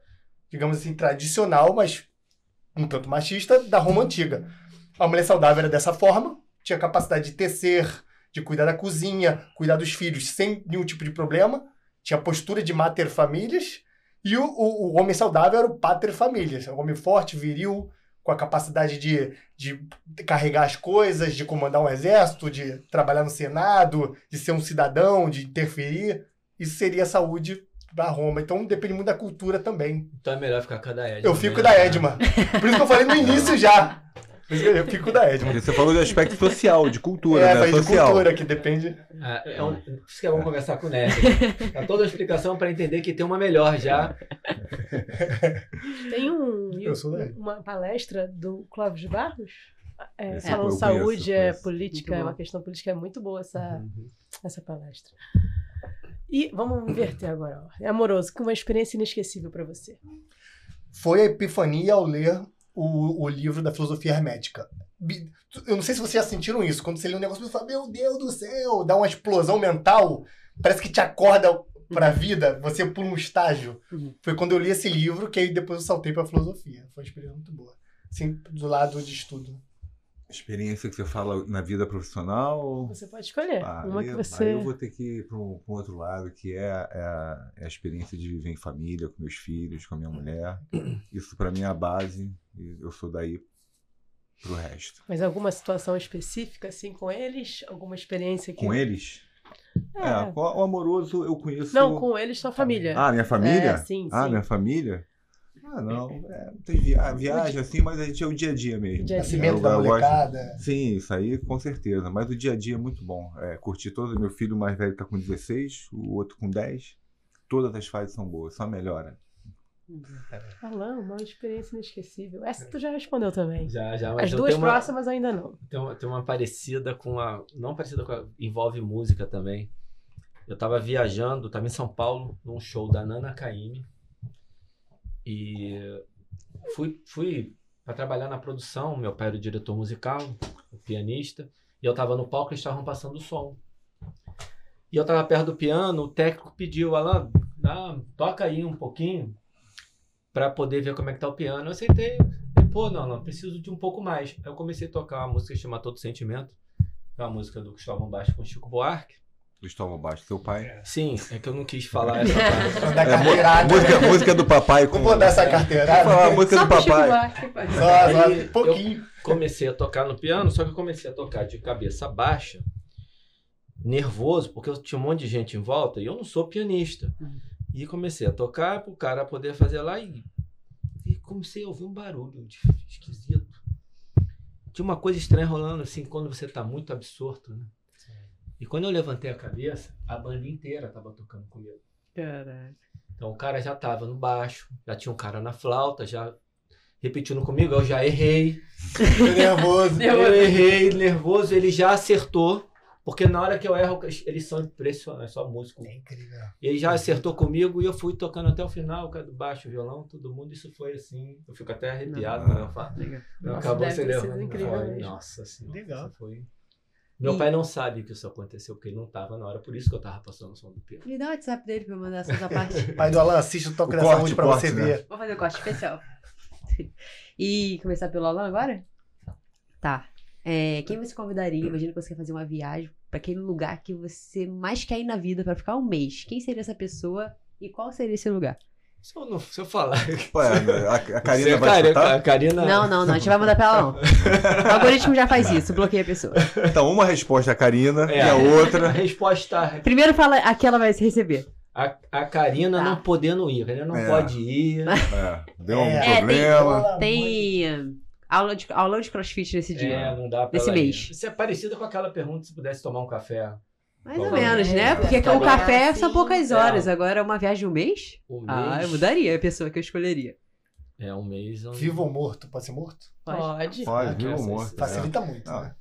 digamos assim, tradicional, mas um tanto machista da Roma antiga. A mulher saudável era dessa forma, tinha capacidade de tecer, de cuidar da cozinha, cuidar dos filhos sem nenhum tipo de problema, tinha postura de mater famílias, e o, o, o homem saudável era o pater famílias, um homem forte, viril, com a capacidade de, de carregar as coisas, de comandar um exército, de trabalhar no Senado, de ser um cidadão, de interferir. Isso seria a saúde da Roma. Então depende muito da cultura também. Então é melhor ficar com a da Edma. Eu fico né? da Edma. Por isso que eu falei no início já. Por isso que eu fico da Edma. Porque você falou de aspecto social, de cultura, É, né? de cultura, que depende. Ah, é um, por isso que é bom conversar com o Nerd. Dá toda a explicação para entender que tem uma melhor já. Tem um, Eu sou daí. uma palestra do Clóvis de Barros. É, falando conheço, saúde, é política, é uma questão política, é muito boa essa, Uhum. essa palestra. E vamos inverter agora. ó. É amoroso, que uma experiência inesquecível para você. Foi a epifania ao ler o, o livro da filosofia hermética. Eu não sei se vocês já sentiram isso. Quando você lê um negócio, você fala, meu Deus do céu, dá uma explosão mental. Parece que te acorda pra vida, você pula um estágio. Uhum. Foi quando eu li esse livro que aí depois eu saltei pra filosofia. Foi uma experiência muito boa. Assim, do lado de estudo. Experiência que você fala na vida profissional. Você pode escolher. Ah, uma aí- que você. Aí eu vou ter que ir para um, um outro lado, que é, a- é a, é a experiência de viver em família, com meus filhos, com a minha mulher. Isso para mim é a base, e eu sou daí pro resto. Mas alguma situação específica, assim, com eles? Alguma experiência que. Com eles? É. É, o amoroso eu conheço. Não, com eles, sua família. Ah, minha família? É, sim, Ah, sim. minha família? Ah, não. É, tem via viagem assim, mas a gente é o dia a dia mesmo. Dia a dia. Nascimento Eu- da eu gosto- molecada. Sim, isso aí com certeza. Mas o dia a dia é muito bom. É, curtir todo. Meu filho mais velho tá com 16, o outro com 10. Todas as fases são boas, só melhora. Alan, uma experiência inesquecível. Essa tu já respondeu também. Já, já, mas As duas uma- próximas ainda não. Tem uma, tem uma parecida com a. Não parecida com a. Envolve música também. Eu tava viajando, tava em São Paulo, num show da Nana Caymmi. E fui, fui para trabalhar na produção. Meu pai era o diretor musical, o pianista. E eu tava no palco e estavam passando o som. E eu tava perto do piano, o técnico pediu, Alan, dá, toca aí um pouquinho para poder ver como é que tá o piano. Eu aceitei. Pô, não, não, preciso de um pouco mais. Eu comecei a tocar uma música chamada Todo Sentimento. É uma música do Cristóvão Baixo com Chico Buarque. Gustavo Baixo, seu pai. Sim, é que eu não quis falar essa parte. É, carteirada. música, música do papai com. Não vou dar essa carteirada. Vou falar a música Só do papai. Pai. Só, só, Aí, um pouquinho. Comecei a tocar no piano, só que eu comecei a tocar de cabeça baixa, nervoso, porque eu tinha um monte de gente em volta e eu não sou pianista. Uhum. E comecei a tocar pro cara poder fazer lá e, e comecei a ouvir um barulho de- esquisito. Tinha uma coisa estranha rolando assim quando você tá muito absorto, né? E quando eu levantei a cabeça, a banda inteira tava tocando comigo. Caraca. Então o cara já tava no baixo, já tinha um cara na flauta, já repetindo comigo, eu já errei. Nervoso. Eu errei, nervoso, ele já acertou. Porque na hora que eu erro, eles são impressionantes, só músico. É incrível. Ele já acertou comigo e eu fui tocando até o final, o cara do baixo, violão, todo mundo. Isso foi assim. Eu fico até arrepiado quando eu falo. Nossa, acabou sido levando. mesmo. Nossa senhora. Legal. isso Foi... Meu E- pai não sabe que isso aconteceu, porque ele não tava na hora, por isso que eu tava passando o som do piano. Me dá o WhatsApp dele pra eu mandar essa parte. Pai do Alan, assiste o Toque O da Saúde pra corte, você né? ver. Vou fazer o corte especial. E começar pelo Alan agora? Tá. É, quem você convidaria? Imagina que você quer fazer uma viagem pra aquele lugar que você mais quer ir na vida pra ficar um mês. Quem seria essa pessoa e qual seria esse lugar? Se eu, não, se eu falar. Ué, a, a Karina Você, vai cara, escutar? a Karina. Não, não, não. A gente vai mandar pra ela, não. O algoritmo já faz isso, bloqueia a pessoa. Então, uma resposta é a Karina É. e a A outra. resposta. Primeiro fala a que ela vai se receber. A, a Karina Tá. não podendo ir. A Karina não É. pode ir. É, deu um É, problema. tem- Tem. Aula de, aula de crossfit nesse dia. É, não dá pra Nesse ela ir. mês. Isso é parecido com aquela pergunta se pudesse tomar um café. Mais ou menos, é, né? Porque é, o café assim, são poucas é. horas. Agora, uma viagem de um mês? Um mês. Ah, eu mudaria a pessoa que eu escolheria. É um mês. onde- Vivo ou morto? Pode ser morto? Pode. Pode, viu, essa- amor? essa- Facilita muito, Ah, né?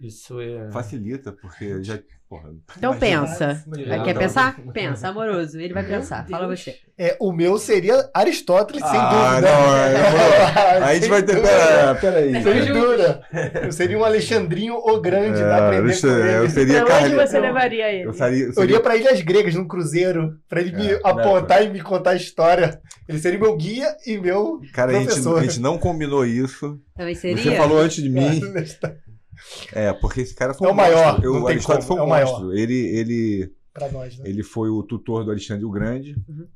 Isso é. Facilita, porque já. Porra, Então imagina- pensa. Quer tá. pensar? Pensa, amoroso. Ele vai Meu pensar. Fala Deus. você. É, o meu seria Aristóteles, sem Ah, dúvida. não, é, A gente Sem vai ter. Pera, pera aí. Sem dúvida. Eu seria um Alexandrinho o Grande, É, aprender com eu ele. seria Pra onde você levaria ele? Eu seria, eu iria pra Ilhas Gregas, num cruzeiro, pra ele me É, apontar e me contar a história. Ele seria meu guia e meu Cara, a gente, professor. a gente não combinou isso. Também seria? Você falou antes de mim. É, porque esse cara foi É um o maior, monstro. não Eu, o tem Aristóteles como, foi um é o maior. monstro. Ele, ele, nós, né? ele foi o tutor do Alexandre o Grande. Uhum.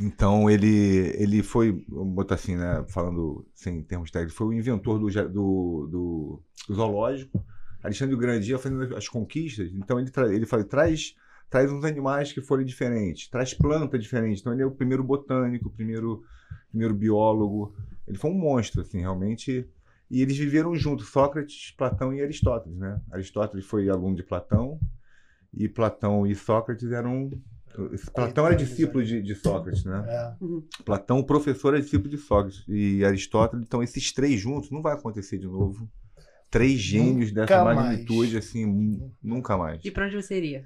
Então ele, ele foi, vamos botar assim, né? Falando sem termos técnicos, foi o inventor do, do, do, do zoológico. Alexandre o Grande ia fazendo as conquistas. Então ele, ele fala, traz, traz uns animais que forem diferentes, traz planta diferente. Então ele é o primeiro botânico, o primeiro, primeiro biólogo. Ele foi um monstro, assim, realmente. E eles viveram juntos, Sócrates, Platão e Aristóteles, né? Aristóteles foi aluno de Platão e Platão e Sócrates eram Platão era discípulo de, de Sócrates, né? É. Platão, o professor, é discípulo de Sócrates. E Aristóteles, então esses três juntos, não vai acontecer de novo. Três gênios Nunca dessa mais. magnitude, assim, nu- nunca mais. E pra onde você iria?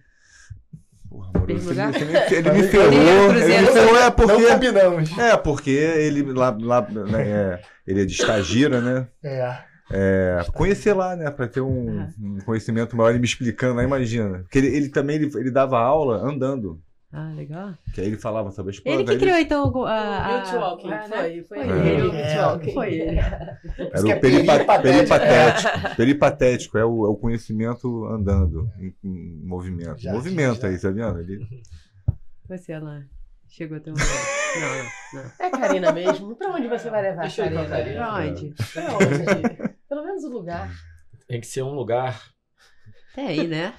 Porra, amor, Mesmo você lugar? me- ele me ferrou. no Ele me ferrou, é Não porque. combinamos. É, porque ele lá, lá né, é, ele é de estagira, né? É. É, conhecer lá, né? Pra ter um, Aham. um conhecimento maior, ele me explicando lá, imagina. Porque ele, ele também ele, ele dava aula andando. Ah, legal. Que aí ele falava sobre as Ele que criou, então, o- a... a... Beauty Walking. Ah, né? Foi, foi Foi ele. ele. o Beauty É, Walking. Foi ele. Era Isso que é o peripa- peripatético. peripatético. É o, é o conhecimento andando, em, em movimento. Já, movimento já. aí, tá vendo? Ele, Você lá. Chegou até um... Não, não, não. É a Karina mesmo. Pra onde você vai levar Deixa eu ir com a Karina? Karina. Pra onde? Pra onde? Pelo menos o lugar. Tem que ser um lugar. Tem, né?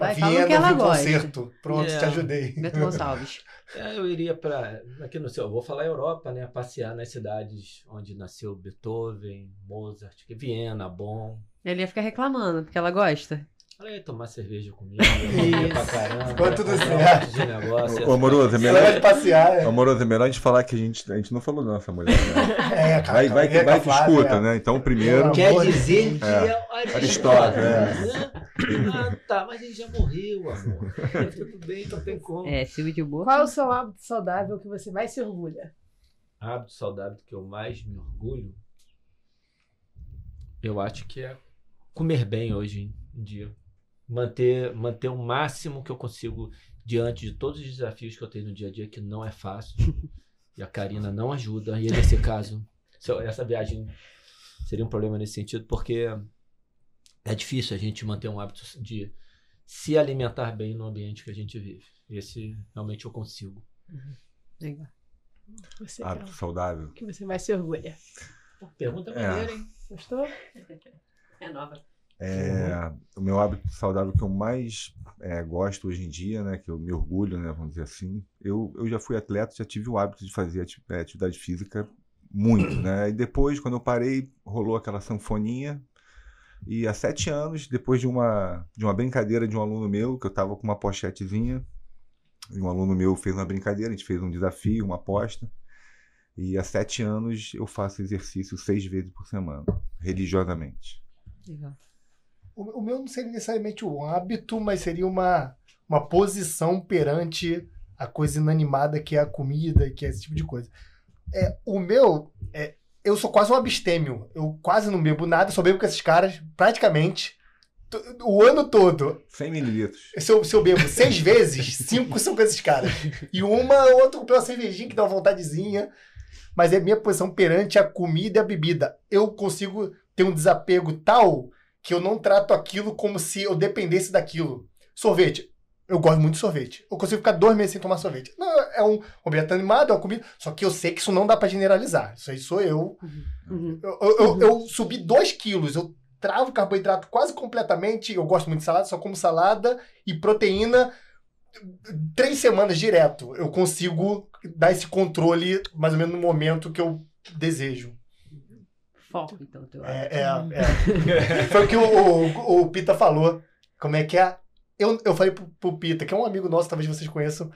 Vai, Viena, que ela um gosta. concerto. Pronto, Yeah. te ajudei. Beto Gonçalves. É, eu iria para aqui no céu, eu vou falar Europa, né? Passear nas cidades onde nasceu Beethoven, Mozart, que Viena, Bonn. Ele ia ficar reclamando, porque ela gosta. Ela ia tomar cerveja comigo, ia pra caramba. Ficou tudo certo. de negócio. Ô, amoroso, é melhor, passear. é. amoroso, é melhor a gente falar que a gente, a gente não falou da nossa mulher. Né? É, cara. Vai, vai, que, é vai que escuta, é. né? Então, primeiro. Quer dizer que É. é, Aristóteles, né? Ah, tá, mas ele já morreu, amor. Tudo bem, não tem como. É, Silvio de Boa. Qual é o seu hábito saudável que você mais se orgulha? hábito saudável que eu mais me orgulho, eu acho que é comer bem hoje em dia. Manter, manter o máximo que eu consigo diante de todos os desafios que eu tenho no dia a dia, que não é fácil. E a Karina não ajuda. E nesse caso, essa viagem seria um problema nesse sentido, porque é difícil a gente manter um hábito de se alimentar bem no ambiente que a gente vive. Esse realmente eu consigo. Legal. Você, Hábito saudável. que você mais se orgulha? Pergunta É. maneira, hein? Gostou? É nova. É, o meu hábito saudável que eu mais é, gosto hoje em dia, né, que eu me orgulho, né, vamos dizer assim, eu, eu já fui atleta, já tive o hábito de fazer é, atividade física muito, né, e depois, quando eu parei, rolou aquela sanfoninha, e há sete anos, depois de uma, de uma brincadeira de um aluno meu, que eu estava com uma pochetezinha, e um aluno meu fez uma brincadeira, a gente fez um desafio, uma aposta, e há sete anos eu faço exercício seis vezes por semana, religiosamente. Legal. O, meu não seria necessariamente um hábito, mas seria uma, uma posição perante a coisa inanimada que é a comida que é esse tipo de coisa. É, o meu, é, eu sou quase um abstêmio. Eu quase não bebo nada, só bebo com esses caras praticamente o ano todo. 100 mililitros. Se eu, se eu bebo seis vezes, cinco são com esses caras. E uma ou outra pela cervejinha que dá uma vontadezinha. Mas é minha posição perante a comida e a bebida. Eu consigo ter um desapego tal que eu não trato aquilo como se eu dependesse daquilo. Sorvete. Eu gosto muito de sorvete. Eu consigo ficar dois meses sem tomar sorvete. Não, é um objeto animado, é uma comida. Só que eu sei que isso não dá pra generalizar. Isso aí sou eu. Uhum. Eu, eu, eu- eu subi 2 quilos. Eu travo carboidrato quase completamente. Eu gosto muito de salada, só como salada e proteína. Três semanas direto. Eu consigo dar esse controle mais ou menos no momento que eu desejo. Foco, então, teu É, hábito. é, é. Foi o que o, o, o Pita falou. Como é que é? Eu, eu falei pro, pro Pita, que é um amigo nosso, talvez vocês conheçam.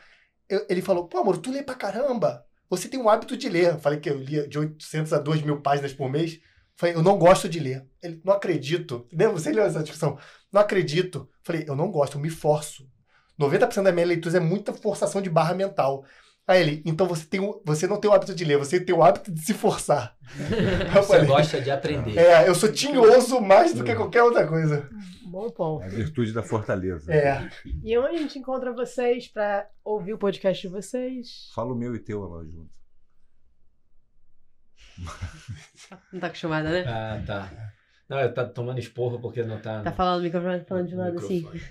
eu- ele falou: pô, amor, tu lê pra caramba. Você tem um hábito de ler. Eu falei que eu lia de 800 a 2 mil páginas por mês. Eu falei, eu não gosto de ler. Ele, não acredito. Lembra? Você leu essa discussão? Não acredito. Eu falei, eu não gosto, eu me forço. 90% da minha leitura é muita forçação de barra mental. Aí ele, então você, tem, o- você não tem o hábito de ler, você tem o hábito de se forçar. Você falei, gosta de aprender. é, eu sou tinhoso mais do que qualquer outra coisa. Bom ponto. A virtude da fortaleza. É. E onde a gente encontra vocês pra ouvir o podcast de vocês? Fala o meu e teu lá junto. Não tá acostumada, né? Ah, tá. Não, eu tá tomando esporro porque não tá. Tá falando no microfone, tá falando de lado assim. microfone.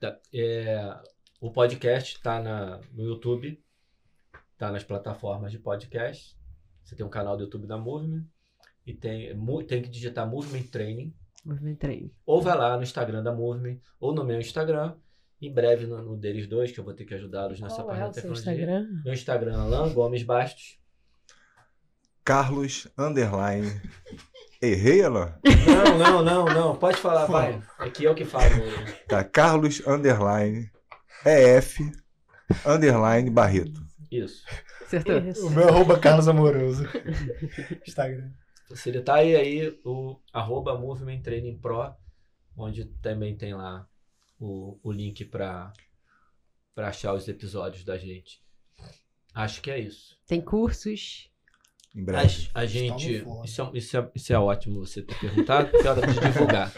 Tá, é, o podcast tá na, no YouTube, tá nas plataformas de podcast. Você tem um canal do YouTube da Movement e tem, tem que digitar Movement Training. Movimento treino. Ou vai lá no Instagram da Movement, ou no meu Instagram. Em breve no, no deles dois, que eu vou ter que ajudá-los nessa Qual parte é da tecnologia. Instagram? Meu Instagram, Alan Gomes Bastos. Carlos Underline. Errei, Alain? Não, não, não, não. Pode falar, vai. Aqui é o que falo. Tá, Carlos Underline. EF. Underline Barreto. Isso. Acertou? Isso. O meu arroba Carlos Amoroso. Instagram. Facilitar e aí o arroba Movement Training Pro, onde também tem lá o, o link para achar os episódios da gente. Acho que é isso. Tem cursos. Em A, breve. a gente. fora. Isso é, isso, é, isso é ótimo você ter perguntado, porque é hora de divulgar.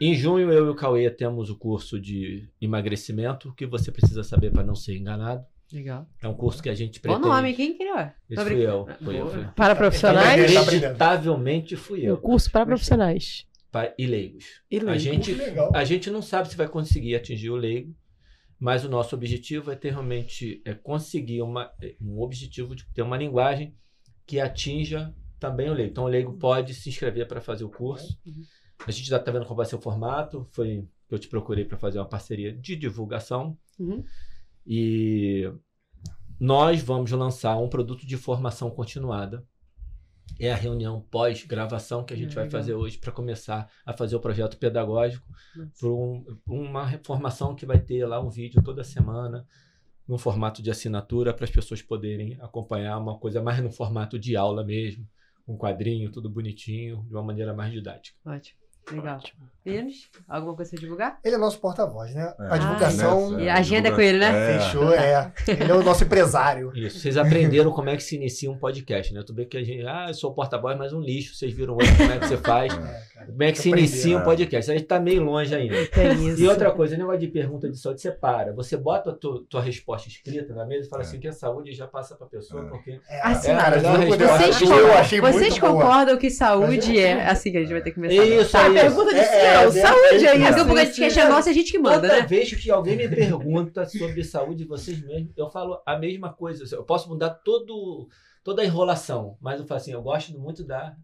Em junho, eu e o Cauê temos o curso de emagrecimento, o que você precisa saber para não ser enganado. Legal. É um curso que a gente Bom pretende. nome, quem criou? Esse Tô fui eu. Fui eu, fui eu. Para Tá profissionais? aprendendo. Acreditavelmente fui O eu. curso para profissionais. Pa- E leigos. E A leigos. gente, Que legal. a gente não sabe se vai conseguir atingir o leigo, mas o nosso objetivo é ter realmente é conseguir uma, um objetivo de ter uma linguagem que atinja também o leigo. Então o leigo pode se inscrever para fazer o curso. A gente já está vendo qual vai ser o formato. Foi que eu te procurei para fazer uma parceria de divulgação. Uhum. E nós vamos lançar um produto de formação continuada. É a reunião pós-gravação que a gente Ah, vai legal. fazer hoje para começar a fazer o projeto pedagógico por um- uma formação que vai ter lá um vídeo toda semana num formato de assinatura para as pessoas poderem acompanhar uma coisa mais no formato de aula mesmo, um quadrinho, tudo bonitinho, de uma maneira mais didática. Ótimo. Legal. Meninos, alguma coisa pra divulgar? Ele é nosso porta-voz, né? É. A divulgação Nessa, E a agenda é com ele, né? É. fechou, é. Ele é o nosso empresário. Isso. Vocês aprenderam como é que se inicia um podcast, né? Tu vê que a gente, ah, eu sou porta-voz, mas um lixo. Vocês viram hoje como é que você faz, É, cara. como é que se inicia um é. podcast. A gente tá meio longe ainda. Tem isso. E outra coisa, o negócio de pergunta de saúde, você para. Você bota a tua, tua resposta escrita na mesa e fala É. assim que é saúde e já passa pra pessoa, É. porque É, Assim, cara, é, vocês Vocês, eu con- achei vocês muito boa. concordam que saúde é assim que a gente vai ter que começar? Isso aí. Pergunta de É, céu, é, saúde aí. é, Porque o assim, podcast é nosso e a gente que manda, Toda né? vez que alguém me pergunta sobre saúde de vocês mesmos, eu falo a mesma coisa. Eu posso mudar todo, toda a enrolação, mas eu falo assim, eu gosto muito da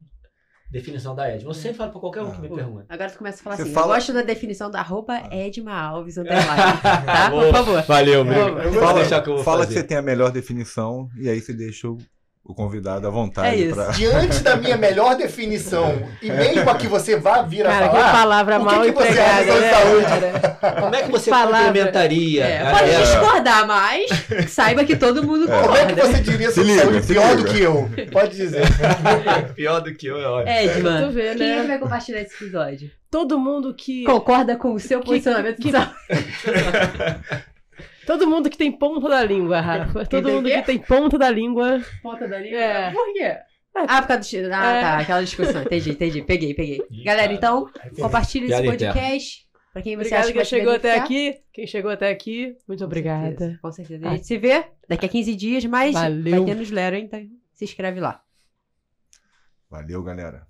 definição da Edma. Eu sempre falo pra qualquer um que me Pô, pergunta. Agora tu começa a falar Você assim, fala- eu gosto da definição da roupa Edma Alves underline, tá? Por favor. Valeu, Pode Fala, deixar que eu vou fala que você tem a melhor definição e aí você deixa o, o convidado à vontade. É isso. pra- Diante da minha melhor definição, e mesmo a que você vá vir a Cara, que falar, palavra o que mal que você empregada, né? Como é que você Palavra. complementaria? É, pode discordar, mas saiba que todo mundo como é que concorda. você diria Se sobre liga, saúde se pior liga. do que eu? Pode dizer. Pior do que eu, é ótimo. Edma, Tu vê, quem é que né? vai compartilhar esse episódio? Todo mundo que. Concorda com o seu Que- posicionamento saúde? Todo mundo que tem ponta da língua, Rafa. Todo mundo que tem ponta da língua. Ponta da língua? É. Por quê? Ah, por causa do... Ah, É. tá. Aquela discussão. Entendi, entendi. Peguei, peguei. Galera, então, compartilhe esse podcast. Pra quem você Obrigada acha que quem chegou até aqui. Quem chegou até aqui, muito Com obrigada. certeza, Com certeza. A gente se vê daqui a 15 dias, mas Valeu. vai ter newsletter, então se inscreve lá. Valeu, galera.